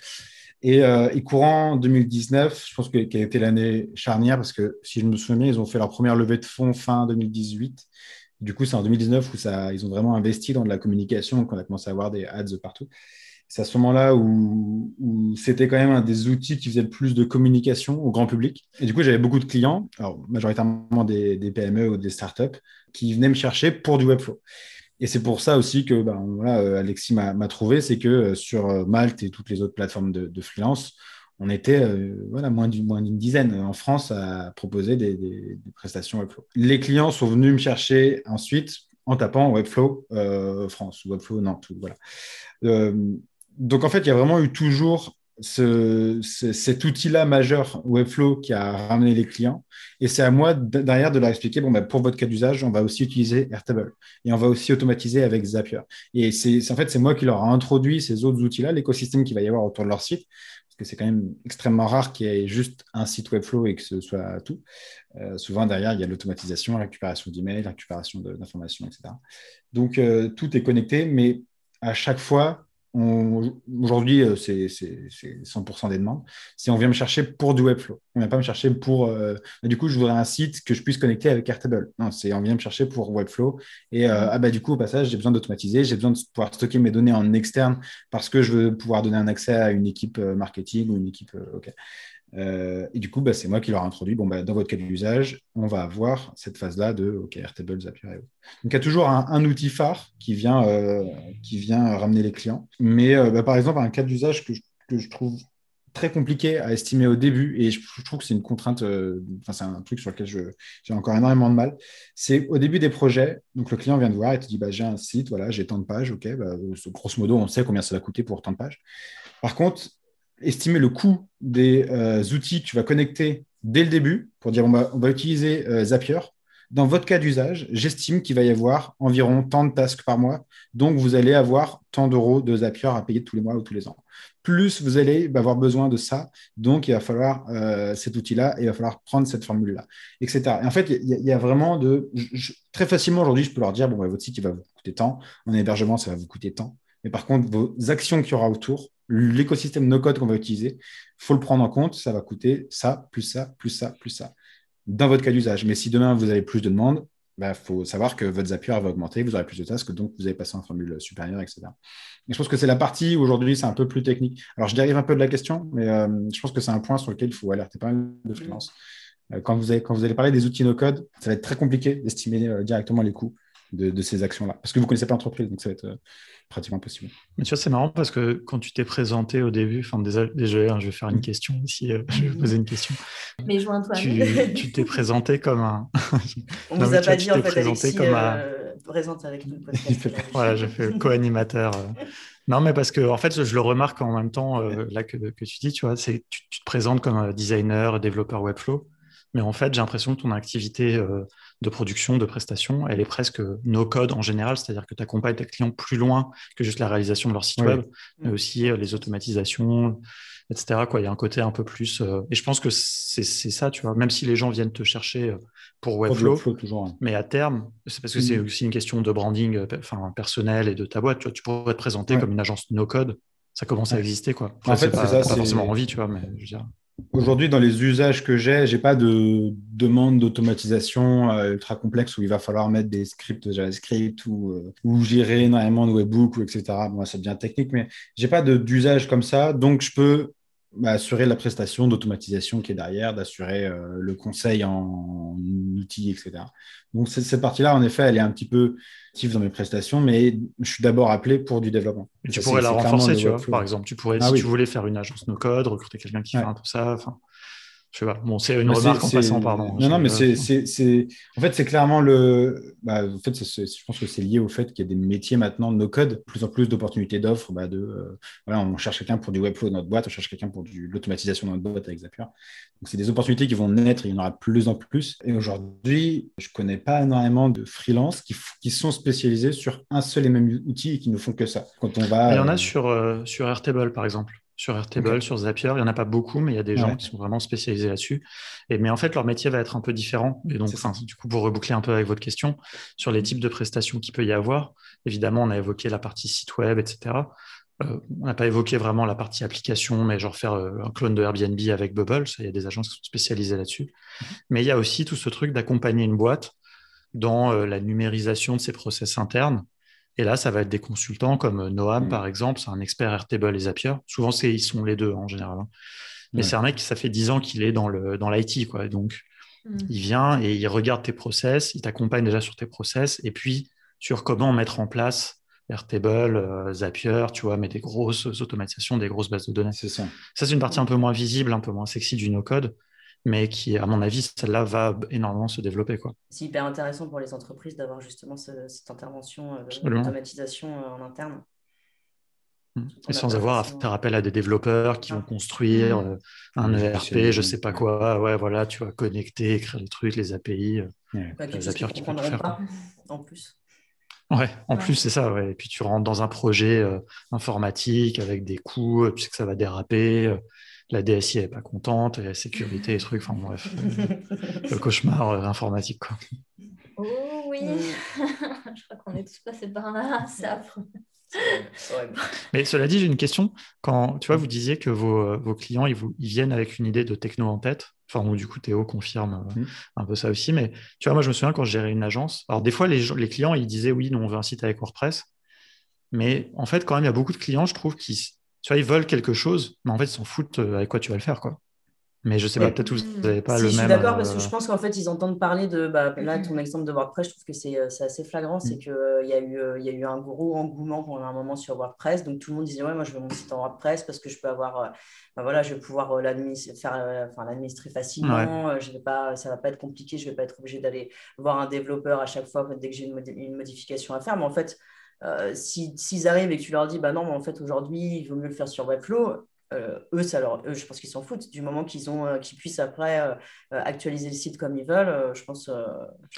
Et, euh, courant 2019, je pense qu'elle a été l'année charnière parce que si je me souviens ils ont fait leur première levée de fonds fin 2018. Du coup, c'est en 2019 où ils ont vraiment investi dans de la communication, qu'on a commencé à avoir des ads partout. C'est à ce moment-là où, c'était quand même un des outils qui faisait le plus de communication au grand public. Et du coup, j'avais beaucoup de clients, majoritairement des, PME ou des startups, qui venaient me chercher pour du Webflow. Et c'est pour ça aussi que ben, euh, Alexis m'a trouvé, c'est que euh, sur Malte et toutes les autres plateformes de, freelance, on était voilà, moins d'une dizaine en France à proposer des, des, prestations Webflow. Les clients sont venus me chercher ensuite en tapant Webflow France ou Webflow Nantes. Voilà donc, en fait, il y a vraiment eu toujours cet outil-là majeur, Webflow, qui a ramené les clients. Et c'est à moi derrière de leur expliquer, bon, bah, pour votre cas d'usage, on va aussi utiliser Airtable et on va aussi automatiser avec Zapier. Et c'est en fait, c'est moi qui leur ai introduit ces autres outils-là, l'écosystème qu'il va y avoir autour de leur site, parce que c'est quand même extrêmement rare qu'il y ait juste un site Webflow et que ce soit tout. Euh, souvent, derrière, il y a l'automatisation, la récupération d'emails, la récupération d'informations, etc. Donc, euh, tout est connecté, mais à chaque fois, Aujourd'hui, euh, c'est 100% des demandes. Si on vient me chercher pour du Webflow, on ne vient pas me chercher pour. Euh, du coup, je voudrais un site que je puisse connecter avec Airtable. Non, c'est on vient me chercher pour Webflow. Et euh, ah bah, du coup, au passage, j'ai besoin d'automatiser, j'ai besoin de pouvoir stocker mes données en externe parce que je veux pouvoir donner un accès à une équipe marketing ou une équipe. Euh, et du coup, bah, c'est moi qui leur ai introduit. Bon, bah, dans votre cas d'usage, on va avoir cette phase-là de OK, Airtable, Zapier. Donc, il y a toujours un, outil phare qui vient, euh, qui vient ramener les clients. Mais euh, bah, par exemple, un cas d'usage que, je trouve très compliqué à estimer au début, et je, trouve que c'est une contrainte, enfin, c'est un truc sur lequel j'ai encore énormément de mal. C'est au début des projets, donc le client vient de voir et te dit bah, j'ai un site, voilà, j'ai tant de pages, OK, grosso modo, on sait combien ça va coûter pour tant de pages. Par contre, estimer le coût des euh, outils que tu vas connecter dès le début pour dire on va, on va utiliser euh, Zapier. Dans votre cas d'usage, j'estime qu'il va y avoir environ tant de tasks par mois. Donc, vous allez avoir tant d'euros de Zapier à payer tous les mois ou tous les ans. Plus vous allez avoir besoin de ça. Donc, il va falloir euh, cet outil-là et il va falloir prendre cette formule-là, etc. Et en fait, il y, a vraiment de. très facilement, aujourd'hui, je peux leur dire bon, votre site, il va vous coûter tant. En hébergement, ça va vous coûter tant. Mais par contre, vos actions qu'il y aura autour, l'écosystème no-code qu'on va utiliser, il faut le prendre en compte. Ça va coûter ça, plus ça, plus ça, plus ça, dans votre cas d'usage. Mais si demain, vous avez plus de demandes, il bah, faut savoir que votre Zapier va augmenter, vous aurez plus de tasks, donc vous allez passer en formule supérieure, etc. Et je pense que c'est la partie où aujourd'hui, c'est un peu plus technique. Alors, je dérive un peu de la question, mais euh, je pense que c'est un point sur lequel il faut alerter pas mal de freelance. Euh, quand, vous quand allez parler des outils no-code, ça va être très compliqué d'estimer euh, directement les coûts de, ces actions-là. Parce que vous ne connaissez pas l'entreprise, donc ça va être euh, pratiquement impossible. Mais tu vois, c'est marrant parce que quand tu t'es présenté au début, enfin, désolé, hein, je vais faire une question ici, euh, je vais poser une question. Mais joins-toi. Tu t'es présenté comme un. On ne vous a pas dit, en fait, Alexis, comme un... Euh, présente avec nous voilà, je fais co-animateur. Non, mais parce que en fait, je le remarque en même temps là que, que, tu dis, tu vois, c'est tu, tu, te présentes comme designer, développeur Webflow, mais en fait, j'ai l'impression que ton activité de production, de prestation, elle est presque no code en général, c'est-à-dire que tu accompagnes tes clients plus loin que juste la réalisation de leur site web, mais aussi euh, les automatisations, etc. Quoi. Il y a un côté un peu plus. Euh, et je pense que c'est ça, tu vois, même si les gens viennent te chercher euh, pour Webflow, toujours, mais à terme, c'est parce que c'est mm. aussi une question de branding enfin, personnel et de ta boîte. Tu, vois, tu pourrais te présenter comme une agence no code. Ça commence à exister, quoi. en fait, c'est pas forcément envie, tu vois, mais je veux dire. Aujourd'hui, dans les usages que j'ai, j'ai pas de demande d'automatisation euh, ultra complexe où il va falloir mettre des scripts JavaScript ou, euh, ou gérer énormément de webbook ou etc. Moi, ça devient technique, mais j'ai pas d'usage comme ça, donc je peux bah, assurer la prestation d'automatisation qui est derrière, d'assurer euh, le conseil en, outils, etc. Donc cette partie-là, en effet, elle est un petit peu active dans mes prestations, mais je suis d'abord appelé pour du développement. tu pourrais la renforcer, tu vois, par exemple. Tu pourrais, ah si tu voulais faire une agence no-code, recruter quelqu'un qui fait un peu ça. Je sais pas. Bon, c'est une remarque en passant, pardon. Non, non, mais c'est, en fait, c'est clairement le. Bah, en fait, je pense que c'est lié au fait qu'il y a des métiers maintenant de no code, plus en plus d'opportunités d'offres. Bah, de, euh, voilà, on cherche quelqu'un pour du webflow dans notre boîte, on cherche quelqu'un pour de l'automatisation dans notre boîte avec Zapier. Donc, c'est des opportunités qui vont naître, il y en aura de plus en plus. Et aujourd'hui, je connais pas énormément de freelances qui, qui, sont spécialisés sur un seul et même outil et qui ne font que ça. Quand on va. Il y en a sur, euh, sur Airtable, par exemple sur Airtable, sur Zapier. Il n'y en a pas beaucoup, mais il y a des gens qui sont vraiment spécialisés là-dessus. Et, mais en fait, leur métier va être un peu différent. Et donc, du coup, pour reboucler un peu avec votre question, sur les types de prestations qu'il peut y avoir, évidemment, on a évoqué la partie site web, etc. Euh, on n'a pas évoqué vraiment la partie application, mais genre faire euh, un clone de Airbnb avec Bubble, ça, il y a des agences qui sont spécialisées là-dessus. Mhm. Mais il y a aussi tout ce truc d'accompagner une boîte dans euh, la numérisation de ses process internes Et là, ça va être des consultants comme Noam, mm. par exemple, c'est un expert Airtable et Zapier. Souvent, ils sont les deux en général. Hein. Mais c'est un mec qui, ça fait 10 ans qu'il est dans l'IT. Dans. Donc, mm. il vient et il regarde tes process, il t'accompagne déjà sur tes process, et puis sur comment mettre en place Airtable, euh, Zapier, tu vois, mais des grosses automatisations, des grosses bases de données. C'est ça. Ça, c'est une partie un peu moins visible, un peu moins sexy du no-code, mais qui, à mon avis, celle-là va énormément se développer. C'est hyper intéressant pour les entreprises d'avoir justement cette intervention euh, d'automatisation euh, en interne. Mmh. Et sans avoir à faire appel à des développeurs qui vont construire mmh. un ERP, je sais pas quoi, ouais, voilà, tu vas connecter, écrire les trucs, les API, Zapier qui peut faire. Pas, en plus. Ouais, en plus, c'est ça. Ouais. Et puis tu rentres dans un projet euh, informatique avec des coûts, euh, tu sais que ça va déraper. Euh, la DSI n'est pas contente, la sécurité, les trucs. Enfin bref, le cauchemar informatique. Quoi. Oh oui, je crois qu'on est tous passés par là, c'est affreux. Mais cela dit, j'ai une question. Quand tu vois, vous disiez que vos, vos clients, ils, vous, ils viennent avec une idée de techno en tête. Enfin, du coup, Théo confirme euh, mmh. un peu ça aussi. Mais tu vois, moi, je me souviens quand je gérais une agence. Alors, des fois, les, les clients, ils disaient oui, nous, on veut un site avec WordPress. Mais en fait, quand même, il y a beaucoup de clients, je trouve, qui tu vois, ils veulent quelque chose, mais en fait, ils s'en foutent euh, avec quoi tu vas le faire. quoi. Mais je sais pas, peut-être vous n'avez pas le même. Je suis d'accord parce que euh, je pense qu'en fait, ils entendent parler de. Bah, là, ton exemple de WordPress, je trouve que c'est assez flagrant. C'est mm. qu'il y, a eu, y a eu un gros engouement pendant un moment sur WordPress. Donc, tout le monde disait Ouais, moi, je veux mon site en WordPress parce que je peux avoir. Bah, voilà, je vais pouvoir l'administrer facilement. Je vais pas, ça ne va pas être compliqué. Je ne vais pas être obligé d'aller voir un développeur à chaque fois dès que j'ai une, modification à faire. Mais en fait, s'ils arrivent et que tu leur dis bah non, mais en fait, aujourd'hui, il vaut mieux le faire sur Webflow euh, eux, ça leur, je pense qu'ils s'en foutent. Du moment qu'ils ont, euh, qu'ils puissent après euh, actualiser le site comme ils veulent, je pense.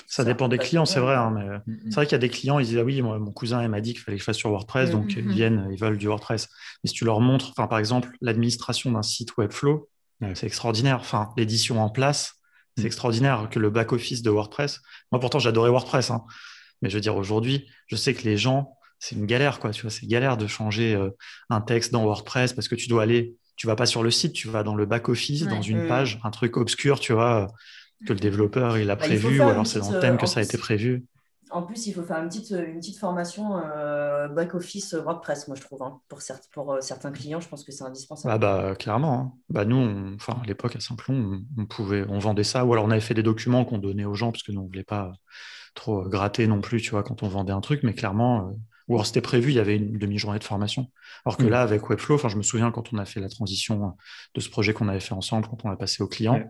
ça dépend des clients, c'est vrai. Hein, mais mm, mm. c'est vrai qu'il y a des clients, ils disent ah oui, mon cousin m'a dit qu'il fallait que je fasse sur WordPress, mm, donc ils viennent, ils veulent du WordPress. Mais si tu leur montres, enfin par exemple, l'administration d'un site Webflow, c'est extraordinaire. Enfin, l'édition en place, c'est extraordinaire que le back office de WordPress. Moi, pourtant, j'adorais WordPress, hein. Mais je veux dire aujourd'hui, je sais que les gens c'est une galère, quoi. Tu vois, c'est galère de changer euh, un texte dans WordPress parce que tu dois aller, tu vas pas sur le site, tu vas dans le back office, dans une mm. page, un truc obscur, tu vois, que le développeur il a bah, prévu, ou alors c'est dans le thème que ça a été prévu. En plus, il faut faire une petite, une petite formation euh, back office WordPress, moi je trouve. Hein. Pour, pour euh, certains clients, je pense que c'est indispensable. Ah bah clairement. Hein. Bah, nous, enfin à l'époque à Simplon, on, pouvait, on vendait ça, ou alors on avait fait des documents qu'on donnait aux gens parce que nous on voulait pas trop gratter non plus, tu vois, quand on vendait un truc, mais clairement ou alors c'était prévu, il y avait une demi-journée de formation. Alors que mm. là, avec Webflow, enfin, je me souviens quand on a fait la transition de ce projet qu'on avait fait ensemble, quand on l'a passé aux clients,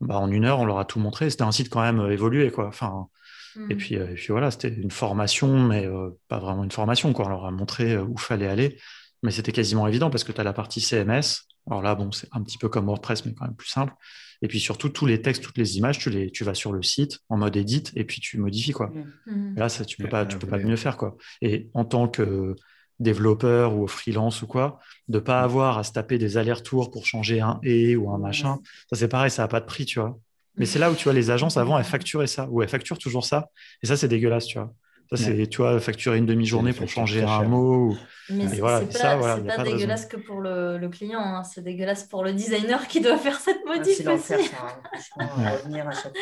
bah, en une heure, on leur a tout montré. C'était un site quand même euh, évolué, quoi. Enfin, mm. et, puis, euh, et puis voilà, c'était une formation, mais euh, pas vraiment une formation, quoi. On leur a montré où fallait aller, mais c'était quasiment évident parce que tu as la partie CMS. Alors là, bon, c'est un petit peu comme WordPress, mais quand même plus simple. Et puis surtout, tous les textes, toutes les images, tu, les, tu vas sur le site en mode edit et puis tu modifies. Quoi. Mmh. Là, ça, tu ne peux, pas, tu peux pas mieux faire. Quoi. Et en tant que développeur ou freelance ou quoi, de ne pas mmh. avoir à se taper des allers-retours pour changer un et ou un machin, ça c'est pareil, ça n'a pas de prix, tu vois. Mais c'est là où tu vois les agences avant, elles facturaient ça, ou elles facturent toujours ça. Et ça, c'est dégueulasse, tu vois. Ça, c'est, tu vois, facturer une demi-journée pour changer un mot. Mais c'est voilà, pas, pas, dégueulasse que pour le, le client, hein. c'est dégueulasse pour le designer qui doit faire cette ah, modif aussi.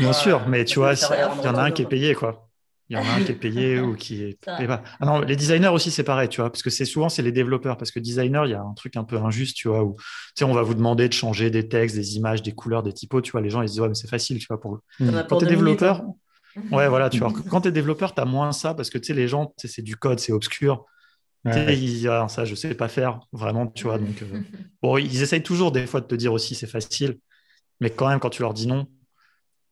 Bien sûr, mais tu vois, il y en a un qui est payé, quoi. Il y en a un qui est payé ou qui est. Ah non, les designers aussi, c'est pareil, tu vois, parce que c'est souvent c'est les développeurs, parce que designer, il y a un truc un peu injuste, tu vois, où tu sais, on va vous demander de changer des textes, des images, des couleurs, des typos, tu vois, les gens ils se disent ouais, mais c'est facile, tu vois, pour. Quand tu es développeur, hein. Ouais, voilà, tu vois. Quand tu es développeur, tu as moins ça parce que tu sais, les gens, c'est du code, c'est obscur. Ils, ah, ça, je sais pas faire, vraiment, tu vois. Donc, euh, bon, ils essayent toujours des fois de te dire aussi c'est facile, mais quand même, quand tu leur dis non,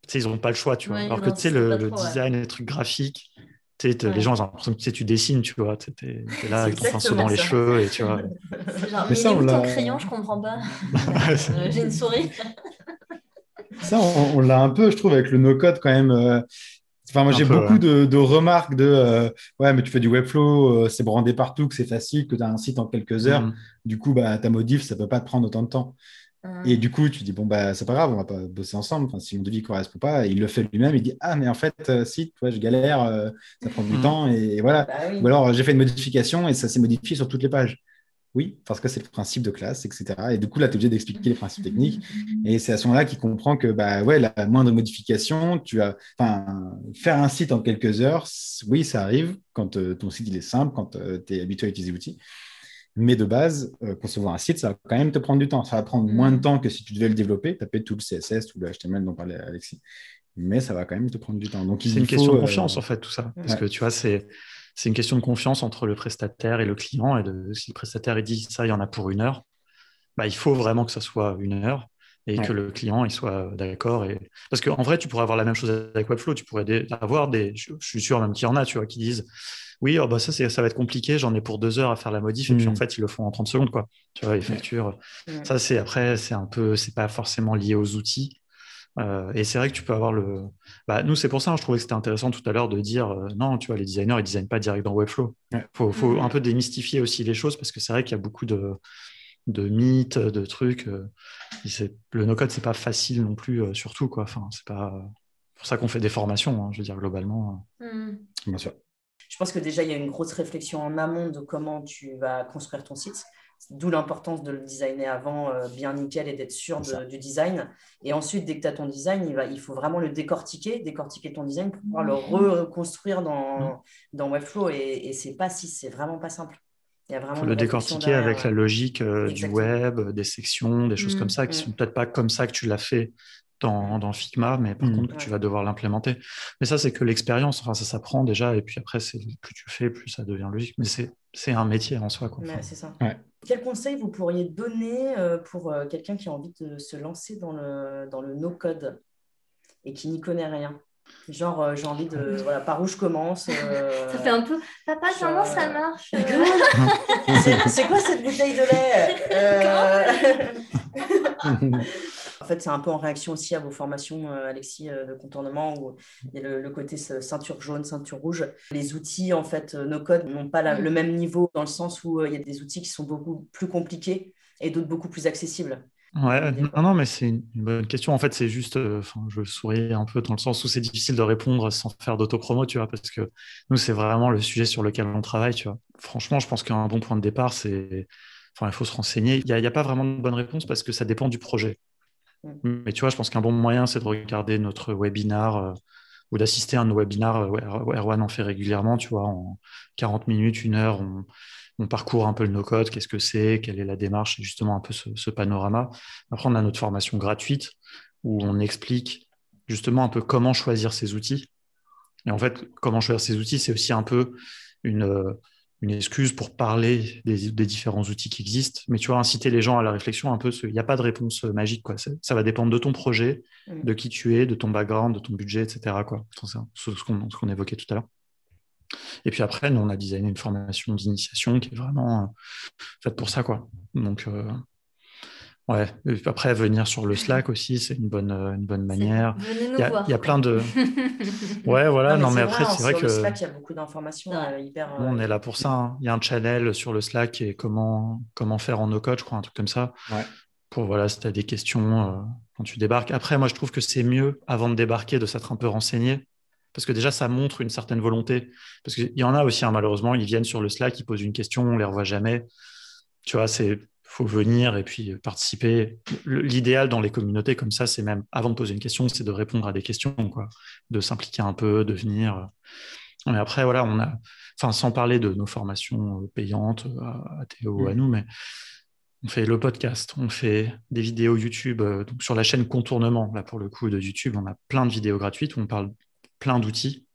tu sais, ils n'ont pas le choix, tu vois. Alors que tu sais, le, design, les trucs graphiques, tu sais, les gens ont l'impression que tu, dessines, tu vois. Tu es, là avec ton pinceau dans les cheveux et tu vois. Genre, mais, ça, on ton crayon, je comprends pas. Euh, j'ai une souris. Ça, on, l'a un peu, je trouve, avec le no-code quand même. Euh, enfin, moi, j'ai beaucoup de, remarques de euh, ouais, mais tu fais du Webflow, euh, c'est brandé partout, que c'est facile, que tu as un site en quelques heures. Mm. Du coup, bah, ta modif, ça peut pas te prendre autant de temps. Et du coup, tu dis, bon, bah, c'est pas grave, on va pas bosser ensemble. Enfin, si mon devis correspond pas, il le fait lui-même. Il dit, ah, mais en fait, si, toi, je galère, ça prend du mm. temps. Et, voilà. Bah Ou alors, j'ai fait une modification et ça s'est modifié sur toutes les pages. Oui, parce que c'est le principe de classe, etc. Et du coup, là, tu es obligé d'expliquer les principes techniques. Et c'est à ce moment-là qu'il comprend que bah, ouais, la moindre modification, tu as, faire un site en quelques heures, oui, ça arrive quand euh, ton site il est simple, quand euh, tu es habitué à utiliser l'outil. Mais de base, euh, concevoir un site, ça va quand même te prendre du temps. Ça va prendre moins de mm. temps que si tu devais le développer, taper tout le CSS, tout le HTML dont parlait Alexis. Mais ça va quand même te prendre du temps. Donc, c'est une question de confiance, en fait, tout ça. Parce que tu vois, c'est c'est une question de confiance entre le prestataire et le client. Et de, si le prestataire dit ça, il y en a pour une heure, bah, il faut vraiment que ça soit une heure et que le client il soit d'accord. Et... Parce qu'en vrai, tu pourrais avoir la même chose avec Webflow. Tu pourrais avoir des, je, suis sûr même qu'il y en a, tu vois, qui disent oui, oh, bah ça, ça va être compliqué, j'en ai pour deux heures à faire la modif, et puis en mm. fait, ils le font en 30 secondes, quoi. Tu vois, ils facturent. Ça, c'est après, c'est un peu, c'est pas forcément lié aux outils. Euh, et c'est vrai que tu peux avoir le. Bah, nous, c'est pour ça, hein, je trouvais que c'était intéressant tout à l'heure de dire euh, non, tu vois, les designers, ils ne designent pas direct dans Webflow. Il faut, faut mm. un peu démystifier aussi les choses parce que c'est vrai qu'il y a beaucoup de, de mythes, de trucs. Euh, le no-code, c'est pas facile non plus, surtout. Quoi. Enfin, c'est pas pour ça qu'on fait des formations, hein, je veux dire, globalement. Mm. Bien sûr. Je pense que déjà, il y a une grosse réflexion en amont de comment tu vas construire ton site. D'où l'importance de le designer avant euh, bien nickel et d'être sûr du design. Et ensuite, dès que tu as ton design, il, va, il faut vraiment le décortiquer, décortiquer ton design pour pouvoir le mmh. reconstruire dans, mmh. dans Webflow. Et, et c'est pas si, c'est vraiment pas simple. Il faut le décortiquer avec la logique euh, du web, des sections, des choses mmh. comme ça, qui sont peut-être pas comme ça que tu l'as fait dans, dans, Figma, mais par contre, tu vas devoir l'implémenter. Mais ça, c'est que l'expérience, enfin, ça s'apprend déjà, et puis après, plus tu fais, plus ça devient logique. Mais c'est un métier en soi. Quoi. c'est ça. Quel conseil vous pourriez donner euh, pour euh, quelqu'un qui a envie de se lancer dans le, dans le no-code et qui n'y connaît rien? Genre, euh, j'ai envie de. Voilà, par où je commence Ça fait un peu. Papa, comment ça marche C'est quoi cette bouteille de lait En fait, c'est un peu en réaction aussi à vos formations, euh, Alexis, euh, de contournement, où il y a le, côté ceinture jaune, ceinture rouge. Les outils, en fait, euh, nos codes n'ont pas le même niveau dans le sens où il y a des outils qui sont beaucoup plus compliqués et d'autres beaucoup plus accessibles. Ouais, non, non, mais c'est une bonne question. En fait, c'est juste, je souris un peu dans le sens où c'est difficile de répondre sans faire d'autopromo, tu vois, parce que nous, c'est vraiment le sujet sur lequel on travaille, tu vois. Franchement, je pense qu'un bon point de départ, c'est, enfin, il faut se renseigner. Il n'y a, a, pas vraiment de bonne réponse parce que ça dépend du projet. Mais tu vois, je pense qu'un bon moyen, c'est de regarder notre webinar euh, ou d'assister à un webinar. Euh, Erwan en fait régulièrement, tu vois, en 40 minutes, une heure, on, parcourt un peu le no-code, qu'est-ce que c'est, quelle est la démarche, justement un peu ce, panorama. Après, on a notre formation gratuite où on explique justement un peu comment choisir ces outils. Et en fait, comment choisir ces outils, c'est aussi un peu une euh, une excuse pour parler des, différents outils qui existent, mais tu vois, inciter les gens à la réflexion un peu, il n'y a pas de réponse euh, magique, quoi. Ça va dépendre de ton projet, mm. de qui tu es, de ton background, de ton budget, etc. Quoi. ce qu'on évoquait tout à l'heure. Et puis après, nous, on a designé une formation d'initiation qui est vraiment euh, faite pour ça, quoi. Donc, euh, Ouais, après venir sur le Slack aussi, c'est une bonne, une bonne manière. Il, y a, voir. il y a plein de. ouais, voilà, non, mais, après, c'est vrai sur que. Le Slack, il y a beaucoup d'informations euh, hyper. On est là pour ça. Hein. Il y a un channel sur le Slack et comment, comment faire en no-code, je crois, un truc comme ça. Ouais. Pour voilà, si tu as des questions euh, quand tu débarques. Après, moi, je trouve que c'est mieux, avant de débarquer, de s'être un peu renseigné. Parce que déjà, ça montre une certaine volonté. Parce qu'il y en a aussi, hein, malheureusement, ils viennent sur le Slack, ils posent une question, on ne les revoit jamais. Tu vois, c'est faut venir et puis participer. L'idéal dans les communautés comme ça, c'est même, avant de poser une question, c'est de répondre à des questions, quoi, de s'impliquer un peu, de venir. Mais après, voilà, on a, enfin, sans parler de nos formations payantes à, Théo, à mm. nous, mais on fait le podcast, on fait des vidéos YouTube, euh, donc sur la chaîne Contournement, là pour le coup de YouTube, on a plein de vidéos gratuites où on parle plein d'outils.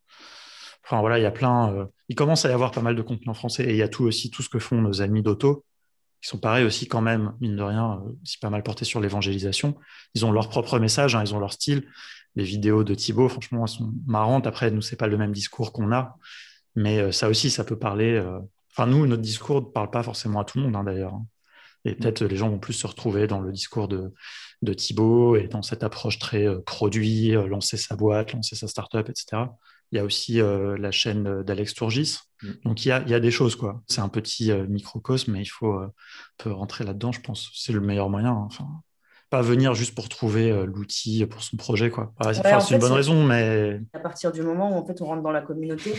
Enfin voilà, il y a plein. Euh, il commence à y avoir pas mal de contenu en français et il y a tout aussi tout ce que font nos amis d'auto qui sont pareils aussi quand même, mine de rien, euh, aussi pas mal portés sur l'évangélisation. Ils ont leur propre message, hein, ils ont leur style. Les vidéos de Thibaut, franchement, elles sont marrantes. Après, nous, c'est pas le même discours qu'on a, mais euh, ça aussi, ça peut parler. Euh, enfin, nous, notre discours ne parle pas forcément à tout le monde, hein, d'ailleurs. Hein. Et peut-être les gens vont plus se retrouver dans le discours de, de Thibaut et dans cette approche très produit, lancer sa boîte, lancer sa startup, etc. Il y a aussi euh, la chaîne d'Alex Tourgis. Mm. Donc il y, a, il y, a, des choses, quoi. C'est un petit euh, microcosme, mais il faut euh, peut rentrer là-dedans, je pense. C'est le meilleur moyen. Hein. Enfin, pas venir juste pour trouver l'outil pour son projet, quoi. c'est une bonne raison, mais... À partir du moment où en fait, on rentre dans la communauté,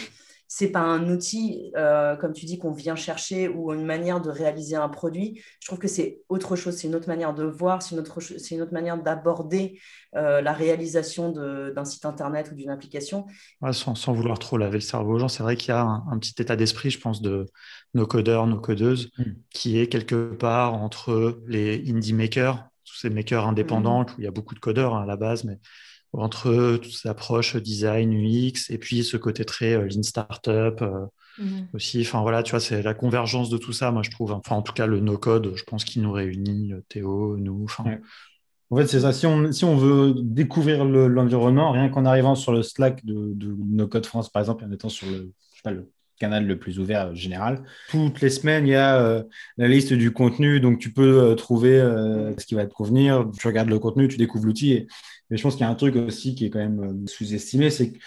c'est pas un outil, euh, comme tu dis, qu'on vient chercher ou une manière de réaliser un produit. Je trouve que c'est autre chose, c'est une autre manière de voir, c'est une autre, c'est une autre manière d'aborder euh, la réalisation d'un site internet ou d'une application. sans, sans, vouloir trop laver le cerveau aux gens, c'est vrai qu'il y a un, petit état d'esprit, je pense, de nos codeurs, nos codeuses, hmm. qui est quelque part entre les indie makers, tous ces makers indépendants, hmm. où il y a beaucoup de codeurs hein, à la base, mais entre toutes ces approches design, UX, et puis ce côté très euh, lean startup euh, mhm. aussi. Enfin voilà, tu vois, c'est la convergence de tout ça, moi je trouve. Enfin, en tout cas, le no-code, je pense qu'il nous réunit, euh, Théo, nous. En fait, c'est ça. Si on, si on veut découvrir l'environnement, rien qu'en arrivant sur le Slack de, de No Code France, par exemple, en étant sur le, je sais pas, le canal le plus ouvert général. Toutes les semaines, il y a la liste du contenu, donc tu peux trouver ce qui va te convenir. Tu regardes le contenu, tu découvres l'outil. Et mais je pense qu'il y a un truc aussi qui est quand même euh, sous-estimé, c'est que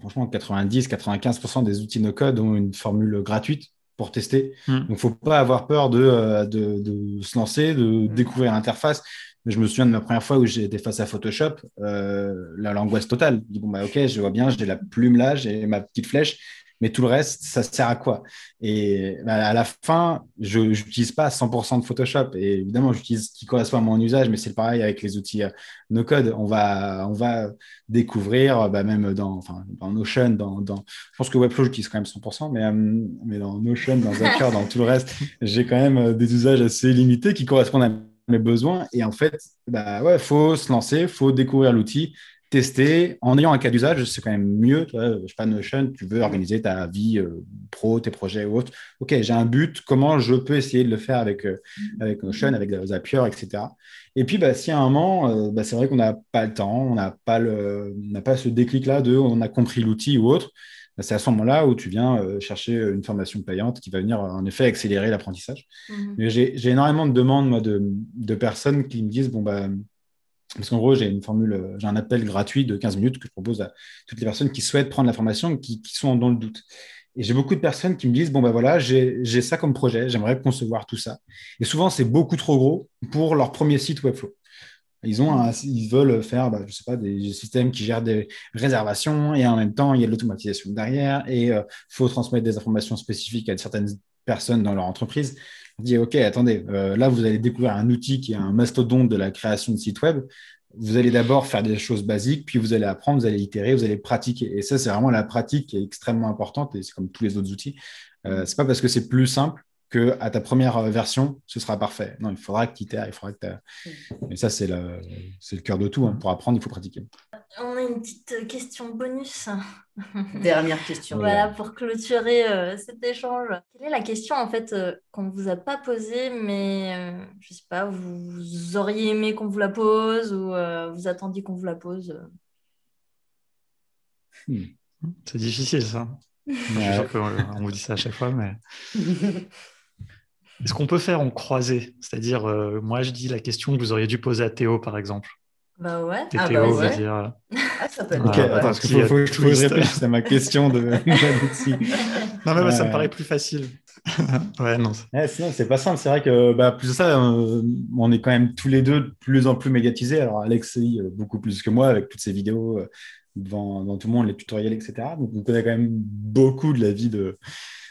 franchement, 90-95% des outils no-code ont une formule gratuite pour tester. Hmm. Donc, il ne faut pas avoir peur de, euh, de, de se lancer, de hmm. découvrir l'interface. Je me souviens de ma première fois où j'étais face à Photoshop, euh, l'angoisse totale. Je dis, bon, bah, ok, je vois bien, j'ai la plume là, j'ai ma petite flèche mais tout le reste, ça sert à quoi? Et bah, à la fin, je n'utilise pas 100% de Photoshop. Et évidemment, j'utilise ce qui correspond à mon usage, mais c'est pareil avec les outils euh, no code. On va, on va découvrir, bah, même dans, enfin, dans Notion, dans, dans, je pense que Webflow, j'utilise quand même 100%, mais, euh, mais dans Notion, dans Zapier, dans tout le reste, j'ai quand même euh, des usages assez limités qui correspondent à mes besoins. Et en fait, bah ouais, faut se lancer, il faut découvrir l'outil, tester en ayant un cas d'usage, c'est quand même mieux. Tu vois, je sais pas, Notion, tu veux organiser ta vie euh, pro, tes projets ou autres. Ok, j'ai un but, comment je peux essayer de le faire avec, euh, avec Notion, avec Zapier, etc. Et puis, bah, si à un moment, euh, bah, c'est vrai qu'on n'a pas le temps, on n'a pas, le, pas ce déclic-là de on a compris l'outil ou autre, bah, c'est à ce moment-là où tu viens chercher une formation payante qui va venir en effet accélérer l'apprentissage. Mmh. J'ai énormément de demandes moi, de, de, personnes qui me disent bon, bah, parce qu'en gros, j'ai une formule, euh, j'ai un appel gratuit de 15 minutes que je propose à toutes les personnes qui souhaitent prendre la formation, qui, sont dans le doute. Et j'ai beaucoup de personnes qui me disent, bon, ben voilà, j'ai ça comme projet, j'aimerais concevoir tout ça. Et souvent, c'est beaucoup trop gros pour leur premier site Webflow. Ils veulent faire, bah, je sais pas, des systèmes qui gèrent des réservations et en même temps, il y a de l'automatisation derrière et il euh, faut transmettre des informations spécifiques à certaines personnes dans leur entreprise dit, OK, attendez, euh, là, vous allez découvrir un outil qui est un mastodonte de la création de sites web. Vous allez d'abord faire des choses basiques, puis vous allez apprendre, vous allez itérer, vous allez pratiquer. Et ça, c'est vraiment la pratique qui est extrêmement importante, et c'est comme tous les autres outils. Euh, c'est pas parce que c'est plus simple que à ta première euh, version, ce sera parfait. Non, il faudra que tu itères, il faudra que tu Et ça, c'est le, le cœur de tout. Hein. Pour apprendre, il faut pratiquer. On a une petite question bonus. Dernière question. voilà, pour clôturer euh, cet échange. Quelle est la question, en fait, euh, qu'on ne vous a pas posée, mais je sais pas, vous auriez aimé qu'on vous la pose ou vous attendiez qu'on vous la pose hmm. C'est difficile, ça. Je suis sûr qu'on vous dit ça à chaque fois, mais... Est-ce qu'on peut faire en croisé? C'est-à-dire, euh, moi, je dis la question que vous auriez dû poser à Théo, par exemple. Bah ouais. Et ah Théo bah va dire. Euh, ah, ça peut être. Ok, attends, parce qu'il faut, que je réfléchisse à ma question de. non, mais ça me paraît plus facile. ouais, non. sinon, c'est pas simple. C'est vrai que, bah, plus de ça, euh, on est quand même tous les deux de plus en plus médiatisés. Alors, Alexis, beaucoup plus que moi, avec toutes ces vidéos devant, devant, tout le monde, les tutoriels, etc. Donc, on connaît quand même beaucoup de la vie de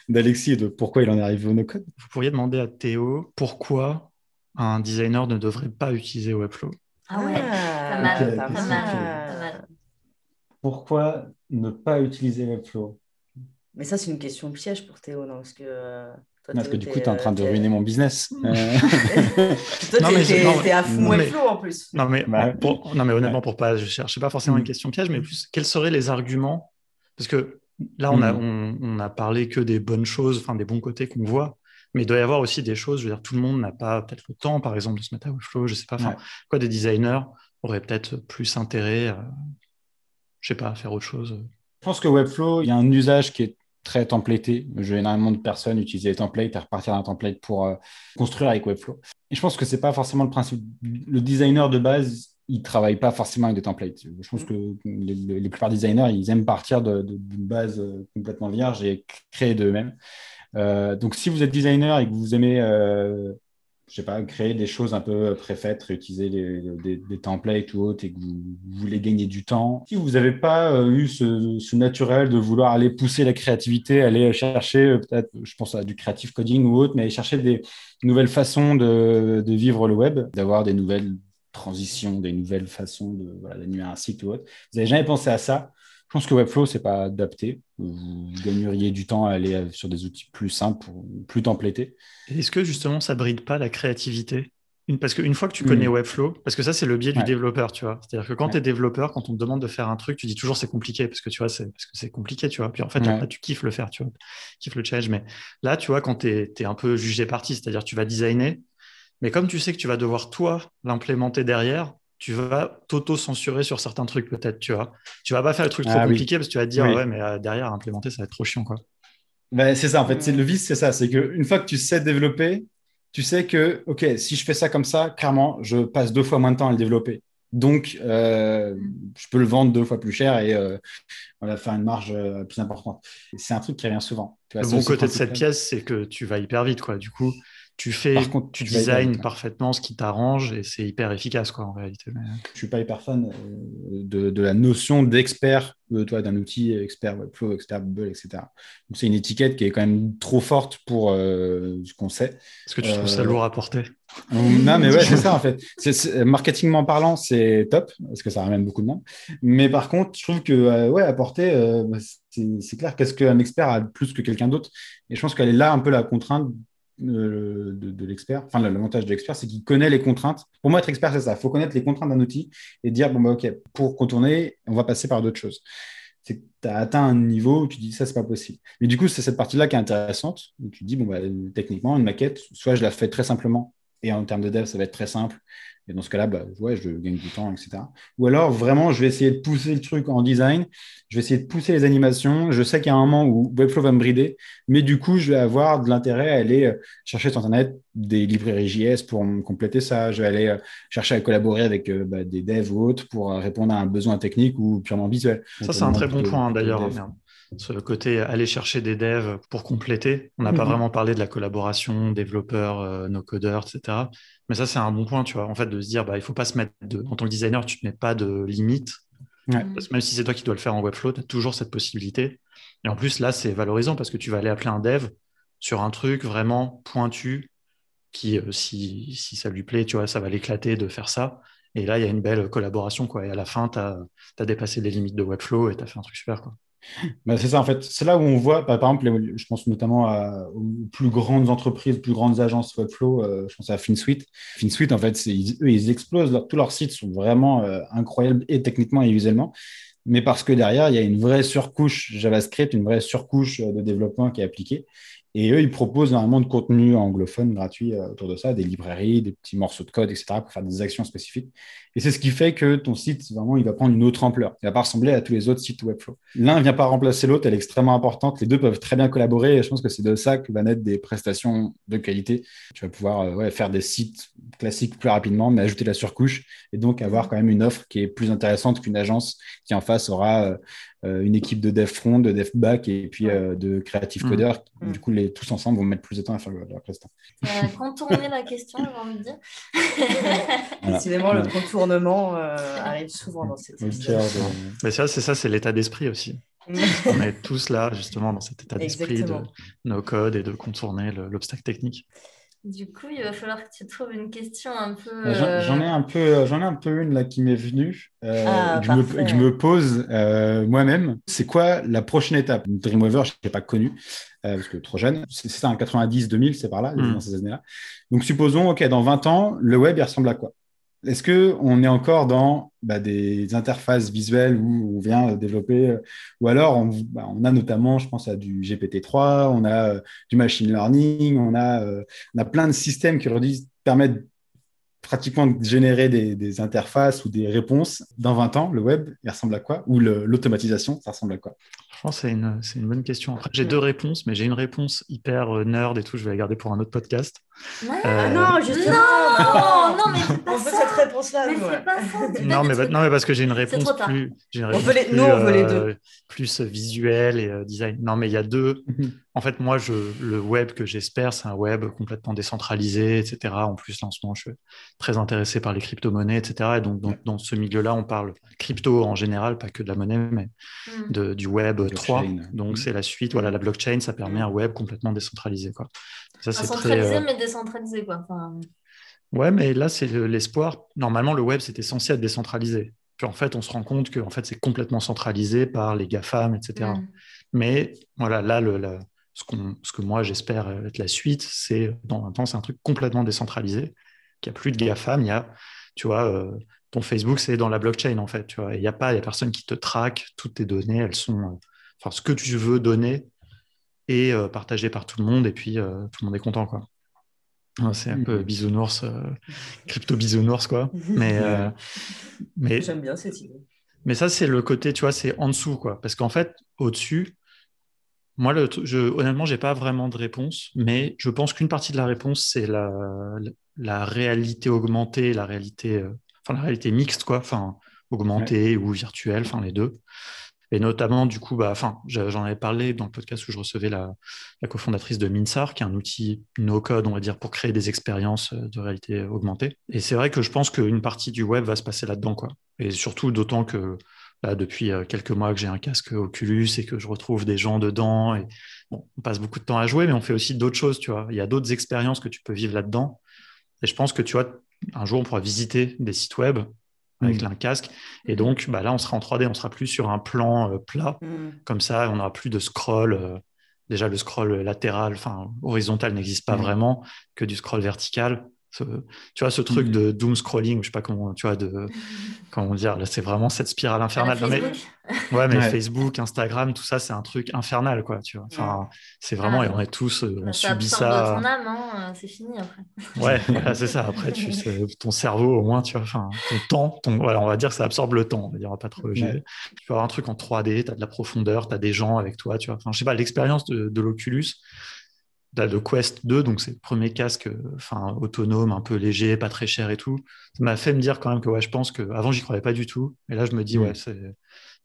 d'Alexis et de pourquoi il en est arrivé au no-code. Vous pourriez demander à Théo pourquoi un designer ne devrait pas utiliser Webflow. Ah ouais, ah, pas, mal, Pourquoi ne pas utiliser Webflow? Mais ça, c'est une question piège pour Théo, non Parce que, euh, parce que du coup, tu es en train de ruiner mon business. toi, tu es, à fond Webflow en plus. Non, mais, bah, non, mais honnêtement, pour pas, je ne cherchais pas forcément une mm. question piège, mais plus quels seraient les arguments? Parce que Là, on a, hmm. on, a parlé que des bonnes choses, enfin des bons côtés qu'on voit, mais il doit y avoir aussi des choses. Je veux dire, tout le monde n'a pas peut-être le temps, par exemple, de se mettre à Webflow. Je sais pas. Quoi, des designers auraient peut-être plus intérêt, à, je sais pas, à faire autre chose. Je pense que Webflow, il y a un usage qui est très templaté. Je vois énormément de personnes utiliser les templates et repartir d'un template pour euh, construire avec Webflow. Et je pense que c'est pas forcément le principe. Le designer de base, ils ne travaillent pas forcément avec des templates. Je pense mm. que les, plupart des designers, ils aiment partir d'une base euh, complètement vierge et créer d'eux-mêmes. Euh, donc, si vous êtes designer et que vous aimez euh, je sais pas, créer des choses un peu préfaites, réutiliser des, des, templates ou autres et que vous, voulez gagner du temps. Si vous n'avez pas euh, eu ce, naturel de vouloir aller pousser la créativité, aller chercher peut-être, je pense à du creative coding ou autre, mais aller chercher des nouvelles façons de, vivre le web, d'avoir des nouvelles transitions, des nouvelles façons de d'animer un site ou autre. Vous n'avez jamais pensé à ça? Je pense que Webflow, ce n'est pas adapté. Vous gagneriez du temps à aller sur des outils plus simples, plus templétés. Est-ce que justement, ça ne bride pas la créativité? Parce qu'une fois que tu connais hmm. Webflow, parce que ça, c'est le biais du développeur, tu vois. C'est-à-dire que quand tu es développeur, quand on te demande de faire un truc, tu dis toujours c'est compliqué, parce que tu vois, c'est parce que c'est compliqué, tu vois. Puis en fait, tu kiffes le faire, tu vois. Tu kiffes le challenge. Mais là, tu vois, quand tu es, un peu jugé parti, c'est-à-dire tu vas designer, mais comme tu sais que tu vas devoir, toi, l'implémenter derrière, tu vas t'auto-censurer sur certains trucs, peut-être, tu vois. Tu vas pas faire le truc trop ah compliqué parce que tu vas te dire, ouais, mais euh, derrière, implémenter, ça va être trop chiant, quoi. Ben, c'est ça, en fait. Le vice, c'est ça. C'est qu'une fois que tu sais développer, tu sais que, OK, si je fais ça comme ça, clairement, je passe deux fois moins de temps à le développer. Donc, euh, je peux le vendre deux fois plus cher et euh, voilà, faire une marge plus importante. C'est un truc qui revient souvent. le bon côté de cette pièce, c'est que tu vas hyper vite, quoi. Du coup, tu fais, contre, tu, designs parfaitement ce qui t'arrange et c'est hyper efficace quoi en réalité. Mais... Je suis pas hyper fan euh, de, de la notion d'expert euh, toi d'un outil expert Webflow, expert Bubble, etc. Donc c'est une étiquette qui est quand même trop forte pour euh, ce qu'on sait. Est-ce que tu trouves ça lourd à porter? Non mais ouais c'est ça en fait. C'est, marketingment parlant c'est top parce que ça ramène beaucoup de monde. Mais par contre je trouve que ouais à porter c'est, c'est clair qu'est-ce qu'un expert a plus que quelqu'un d'autre? Et je pense qu'elle est là un peu la contrainte euh, de, l'expert, enfin l'avantage de l'expert, c'est qu'il connaît les contraintes. Pour moi, être expert, c'est ça. Il faut connaître les contraintes d'un outil et dire, bon, bah, OK, pour contourner, on va passer par d'autres choses. C'est que tu as atteint un niveau où tu dis, ça, c'est pas possible. Mais du coup, c'est cette partie-là qui est intéressante. Où tu dis, bon, bah, techniquement, une maquette, soit je la fais très simplement, et en termes de dev, ça va être très simple. Et dans ce cas-là, bah, ouais, je gagne du temps, etc. Ou alors, vraiment, je vais essayer de pousser le truc en design. Je vais essayer de pousser les animations. Je sais qu'il y a un moment où Webflow va me brider, mais du coup, je vais avoir de l'intérêt à aller euh, chercher sur Internet des librairies JS pour me compléter ça. Je vais aller euh, chercher à collaborer avec euh, bah, des devs ou autres pour répondre à un besoin technique ou purement visuel. Ça, c'est un très bon point, d'ailleurs ce côté aller chercher des devs pour compléter. On n'a pas mhm. vraiment parlé de la collaboration, développeurs, no codeurs, etc. Mais ça, c'est un bon point, tu vois, en fait, de se dire, bah, il faut pas se mettre de, en tant que designer, tu te mets pas de limite. Parce que même si c'est toi qui dois le faire en Webflow, tu as toujours cette possibilité. Et en plus, là, c'est valorisant parce que tu vas aller appeler un dev sur un truc vraiment pointu qui, euh, si, si, ça lui plaît, tu vois, ça va l'éclater de faire ça. Et là, il y a une belle collaboration, quoi. Et à la fin, tu as, as, dépassé les limites de Webflow et tu as fait un truc super, quoi. Bah, c'est ça, en fait. C'est là où on voit, par exemple, je pense notamment aux plus grandes entreprises, plus grandes agences Webflow, euh, je pense à FinSuite. FinSuite, en fait, ils, eux, ils explosent. tous leurs sites sont vraiment euh, incroyables et techniquement et visuellement. Mais parce que derrière, il y a une vraie surcouche JavaScript, une vraie surcouche de développement qui est appliquée. Et eux, ils proposent énormément de contenu anglophone gratuit euh, autour de ça, des librairies, des petits morceaux de code, etc., pour faire des actions spécifiques. Et c'est ce qui fait que ton site, vraiment, il va prendre une autre ampleur. Il va pas ressembler à tous les autres sites Webflow. L'un ne vient pas remplacer l'autre, elle est extrêmement importante. Les deux peuvent très bien collaborer. Et je pense que c'est de ça que va naître des prestations de qualité. Tu vas pouvoir euh, faire des sites classiques plus rapidement, mais ajouter la surcouche et donc avoir quand même une offre qui est plus intéressante qu'une agence qui en face aura euh, une équipe de dev front, de dev back et puis euh, de creative mm. coder. Mm. Du coup, les, tous ensemble vont mettre plus de temps à faire la prestation. Euh, contourner la question, j'ai envie de dire. Décidément, le contournement arrive souvent dans cette situation. Mais ça, c'est ça, c'est l'état d'esprit aussi. On est tous là, justement, dans cet état d'esprit de nos codes et de contourner l'obstacle technique. Du coup, il va falloir que tu trouves une question un peu. Euh, j'en ai un peu, euh, j'en ai un peu une là qui m'est venue euh, ah, que, je me, pose moi-même. C'est quoi la prochaine étape? Dreamweaver, je n'ai pas connu parce que trop jeune. C'est ça, en 90-2000, c'est par là, hmm. dans ces années-là. Donc supposons, ok, dans 20 ans, le web il ressemble à quoi? Est-ce qu'on est encore dans bah, des interfaces visuelles où on vient développer, euh, ou alors bah, on, a notamment, je pense à du GPT-3, on a euh, du machine learning, on a, euh, on a plein de systèmes qui permettent pratiquement de générer des, interfaces ou des réponses. Dans 20 ans, le web, il ressemble à quoi? Ou l'automatisation, ça ressemble à quoi? Franchement, c'est une, une, bonne question. j'ai deux réponses, mais j'ai une réponse hyper euh, nerd et tout. Je vais la garder pour un autre podcast. Euh, ah non, justement, non, non, mais on veut cette réponse-là. Mais c'est pas ça. Non mais, trucs. non, mais parce que j'ai une réponse plus, j'ai une On réponse veut les- plus, nous, on veut les euh, plus visuelle et euh, design. Non, mais il y a deux. En fait, moi, je, le web que j'espère, c'est un web complètement décentralisé, etc. En plus, là, en ce moment, je suis très intéressé par les crypto-monnaies, etc. Et donc, dans, dans ce milieu-là, on parle crypto en général, pas que de la monnaie, mais Hmm. de, du web 3. Blockchain. Donc, Mhm. c'est la suite. Voilà, la blockchain, ça permet un web complètement décentralisé. Quoi. Ça, très. centralisé, euh, mais décentralisé, quoi. Enfin, Ouais, mais là, c'est le- l'espoir. Normalement, le web, c'était censé être décentralisé. Puis en fait, on se rend compte que en fait, c'est complètement centralisé par les GAFAM, etc. hmm. Mais voilà, là, le, la- ce, que moi, j'espère être la suite, c'est dans un temps, c'est un truc complètement décentralisé, qu'il n'y a plus de GAFAM. Il y a, tu vois, euh, ton Facebook, c'est dans la blockchain, en fait. Tu vois, il n'y a pas, il y a personne qui te traque. Toutes tes données, elles sont. Enfin, ce que tu veux donner est euh, partagé par tout le monde, et puis euh, tout le monde est content, quoi. C'est un peu Mhm. bisounours, euh, crypto bisounours, quoi. Mais, euh, mais, J'aime bien cette idée. mais ça, c'est le côté, tu vois, c'est en dessous, quoi. Parce qu'en fait, au-dessus, moi, le, je, honnêtement, j'ai pas vraiment de réponse, mais je pense qu'une partie de la réponse, c'est la, la réalité augmentée, la réalité, euh, enfin, la réalité mixte, quoi. Enfin, augmentée ou virtuelle, enfin, les deux. Et notamment, du coup, bah, j'en avais parlé dans le podcast où je recevais la, cofondatrice de Minsar, qui est un outil no-code, on va dire, pour créer des expériences euh, de réalité augmentée. Et c'est vrai que je pense qu'une partie du web va se passer là-dedans, quoi. Et surtout, d'autant que là, depuis euh, quelques mois que j'ai un casque Oculus et que je retrouve des gens dedans. Et bon, on passe beaucoup de temps à jouer, mais on fait aussi d'autres choses, tu vois. Il y a d'autres expériences que tu peux vivre là-dedans. Et je pense que, tu vois, un jour, on pourra visiter des sites web avec Mm. un casque. Et donc, bah, là, on sera en 3D, on sera plus sur un plan euh, plat. Hmm. Comme ça, on n'aura plus de scroll. euh, déjà, le scroll latéral, enfin horizontal, n'existe pas Mhm. vraiment, que du scroll vertical. Ce- tu vois, ce truc Mhm. de doom scrolling, je sais pas comment, tu vois, de, comment dire, là, c'est vraiment cette spirale infernale. Non, mais- Facebook. ouais, mais Ouais. Facebook, Instagram, tout ça, c'est un truc infernal, quoi, tu vois. Enfin, c'est vraiment, Ah, et on est tous, euh, on ça subit ça. ton âme, hein, euh, c'est fini après. Ouais, voilà, c'est ça. Après, tu, ton cerveau, au moins, tu vois, enfin, ton temps, ton, voilà, on va dire que ça absorbe le temps. On va dire, on va pas trop. Ouais. Tu peux avoir un truc en 3D, tu as de la profondeur, tu as des gens avec toi, tu vois. Enfin, je sais pas, l'expérience de, de l'Oculus, là, de Quest 2, donc c'est le premier casque euh, enfin, autonome, un peu léger, pas très cher et tout. Ça m'a fait me dire quand même que, ouais, je pense que avant, j'y croyais pas du tout. Et là, je me dis, Mm. ouais, il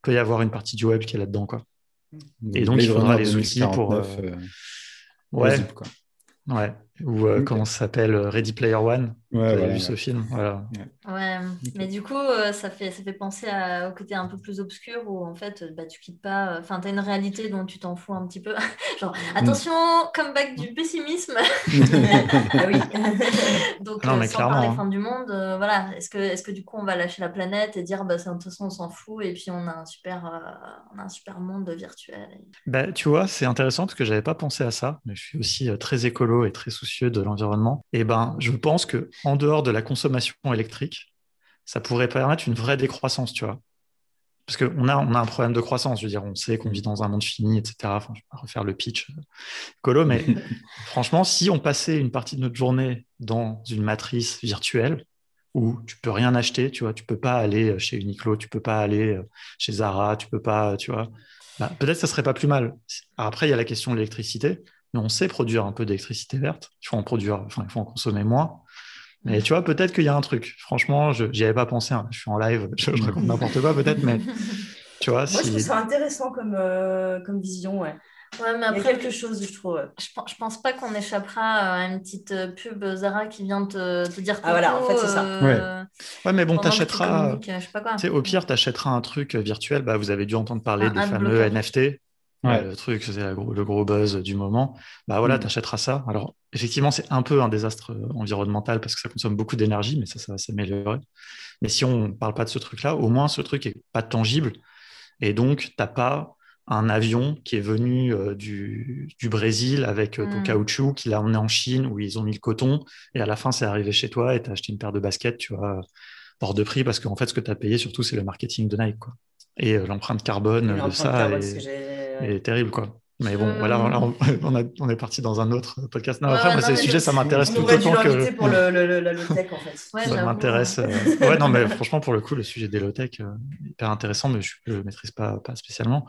peut y avoir une partie du web qui est là-dedans, quoi. Et donc, il faudra les outils pour, 2049, euh, Ouais, quoi. ouais. Ou euh, comment ça s'appelle euh, Ready Player One. Ouais, voilà, vu ouais. ce film Voilà. Ouais, mais du coup, euh, ça fait, ça fait penser à- au côté un peu plus obscur où en fait, euh, bah, tu quittes pas. Enfin, tu as une réalité dont tu t'en fous un petit peu. Genre, attention, comeback du pessimisme. Ah oui. Donc, Non, euh, mais sans clairement, parler hein. fin du monde, euh, voilà. Est-ce que, est-ce que du coup, on va lâcher la planète et dire, bah, c'est- de toute façon, on s'en fout et puis on a un super, euh, on a un super monde virtuel. Bah, tu vois, c'est intéressant parce que j'avais pas pensé à ça, mais je suis aussi euh, très écolo et très soucieux de l'environnement. Et ben, je pense que en dehors de la consommation électrique, ça pourrait permettre une vraie décroissance, tu vois. Parce qu'on a, on a un problème de croissance, je veux dire, on sait qu'on vit dans un monde fini, etc. Enfin, je vais pas refaire le pitch euh, écolo, mais franchement, si on passait une partie de notre journée dans une matrice virtuelle où tu peux rien acheter, tu vois, tu peux pas aller chez Uniqlo, tu peux pas aller euh, chez Zara, tu peux pas, tu vois, bah, peut-être que ça serait pas plus mal. Après, il y a la question de l'électricité, mais on sait produire un peu d'électricité verte. Il faut en produire, enfin, il faut en consommer moins. Mais tu vois, peut-être qu'il y a un truc. Franchement, je n'y avais pas pensé. hein. Je suis en live, je, je raconte n'importe quoi peut-être, mais tu vois, Moi, je si... trouve ça intéressant comme, euh, comme vision, ouais. Ouais, mais Il y a après, quelque chose, je trouve. ouais. Je pense, je pense pas qu'on échappera à une petite euh, pub Zara qui vient te, te dire Ah, voilà, en fait, c'est ça. euh, Ouais, mais bon, t'achèteras. je au pire, tu achèteras un truc virtuel. Bah, vous avez dû entendre parler des fameux. NFT. Ouais. Euh, le truc, c'est le gros buzz du moment. Bah voilà, Mm. tu achèteras ça. Alors, effectivement, c'est un peu un désastre euh, environnemental parce que ça consomme beaucoup d'énergie, mais ça, ça va s'améliorer. Mais si on ne parle pas de ce truc-là, au moins ce truc est pas tangible. Et donc, tu n'as pas un avion qui est venu euh, du, du Brésil avec euh, ton Mm. caoutchouc, qui l'a emmené en Chine où ils ont mis le coton. Et à la fin, c'est arrivé chez toi et tu as acheté une paire de baskets, tu vois, hors de prix parce qu'en fait, ce que tu as payé surtout, c'est le marketing de Nike. Quoi. Et euh, l'empreinte carbone de ça carbone, est- est terrible, quoi. Mais bon, Euh, voilà, là, on, on a- on est parti dans un autre podcast. Non, Ouais, après, moi, ces mais sujets, le- ça m'intéresse tout autant que pour le, la low-tech, en fait. Ouais, ça j'avoue. m'intéresse. euh, Ouais, non, mais franchement, pour le coup, le sujet des low-tech, euh, hyper intéressant, mais je ne le maîtrise pas, pas spécialement.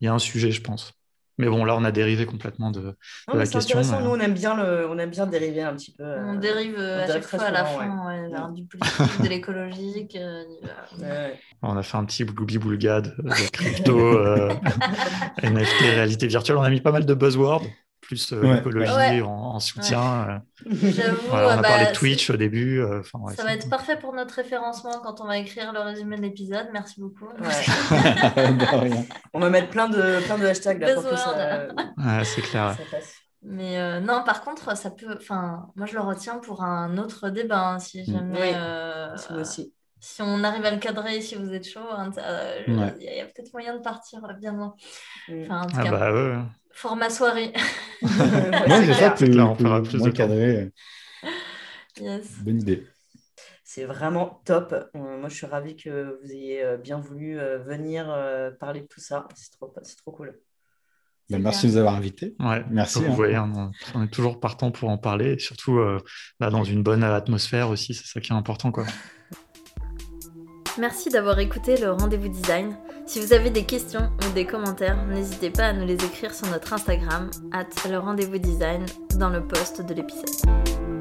Il y a un sujet, je pense. Mais bon, là, on a dérivé complètement de, la question. Nous, on aime, bien le, on aime bien dériver un petit peu. On dérive à chaque fois à la fin du politique, de l'écologique. On a fait un petit boulga de crypto, NFT, réalité virtuelle. On a mis pas mal de buzzwords plus euh, l'écologie en, soutien. Euh. on a bah, parlé de Twitch au début. Euh, ça va être parfait pour notre référencement quand on va écrire le résumé de l'épisode. Merci beaucoup. on va mettre plein de, plein de hashtags là, pour que ça, c'est clair. Mais non, par contre, ça peut. Enfin, moi, je le retiens pour un autre débat, hein, si mm. jamais. aussi si on arrive à le cadrer, si vous êtes chaud, hein, il y a, peut-être moyen de partir bien loin. Mm. Enfin, en tout ah cas, bah, Format soirée. oui, c'est ça, plus, là, on fera plus de cadré. Yes. Bonne idée. C'est vraiment top. Euh, moi, je suis ravie que vous ayez euh, bien voulu euh, venir parler de tout ça. C'est trop, trop cool. Ben, merci de nous avoir invités. Ouais, merci. Vous hein. voyez, on, est toujours partant pour en parler, surtout bah, dans une bonne atmosphère aussi. C'est ça qui est important. Quoi. Merci d'avoir écouté le rendez-vous design. Si vous avez des questions ou des commentaires, n'hésitez pas à nous les écrire sur notre Instagram, at le rendez-vous design, dans le post de l'épisode.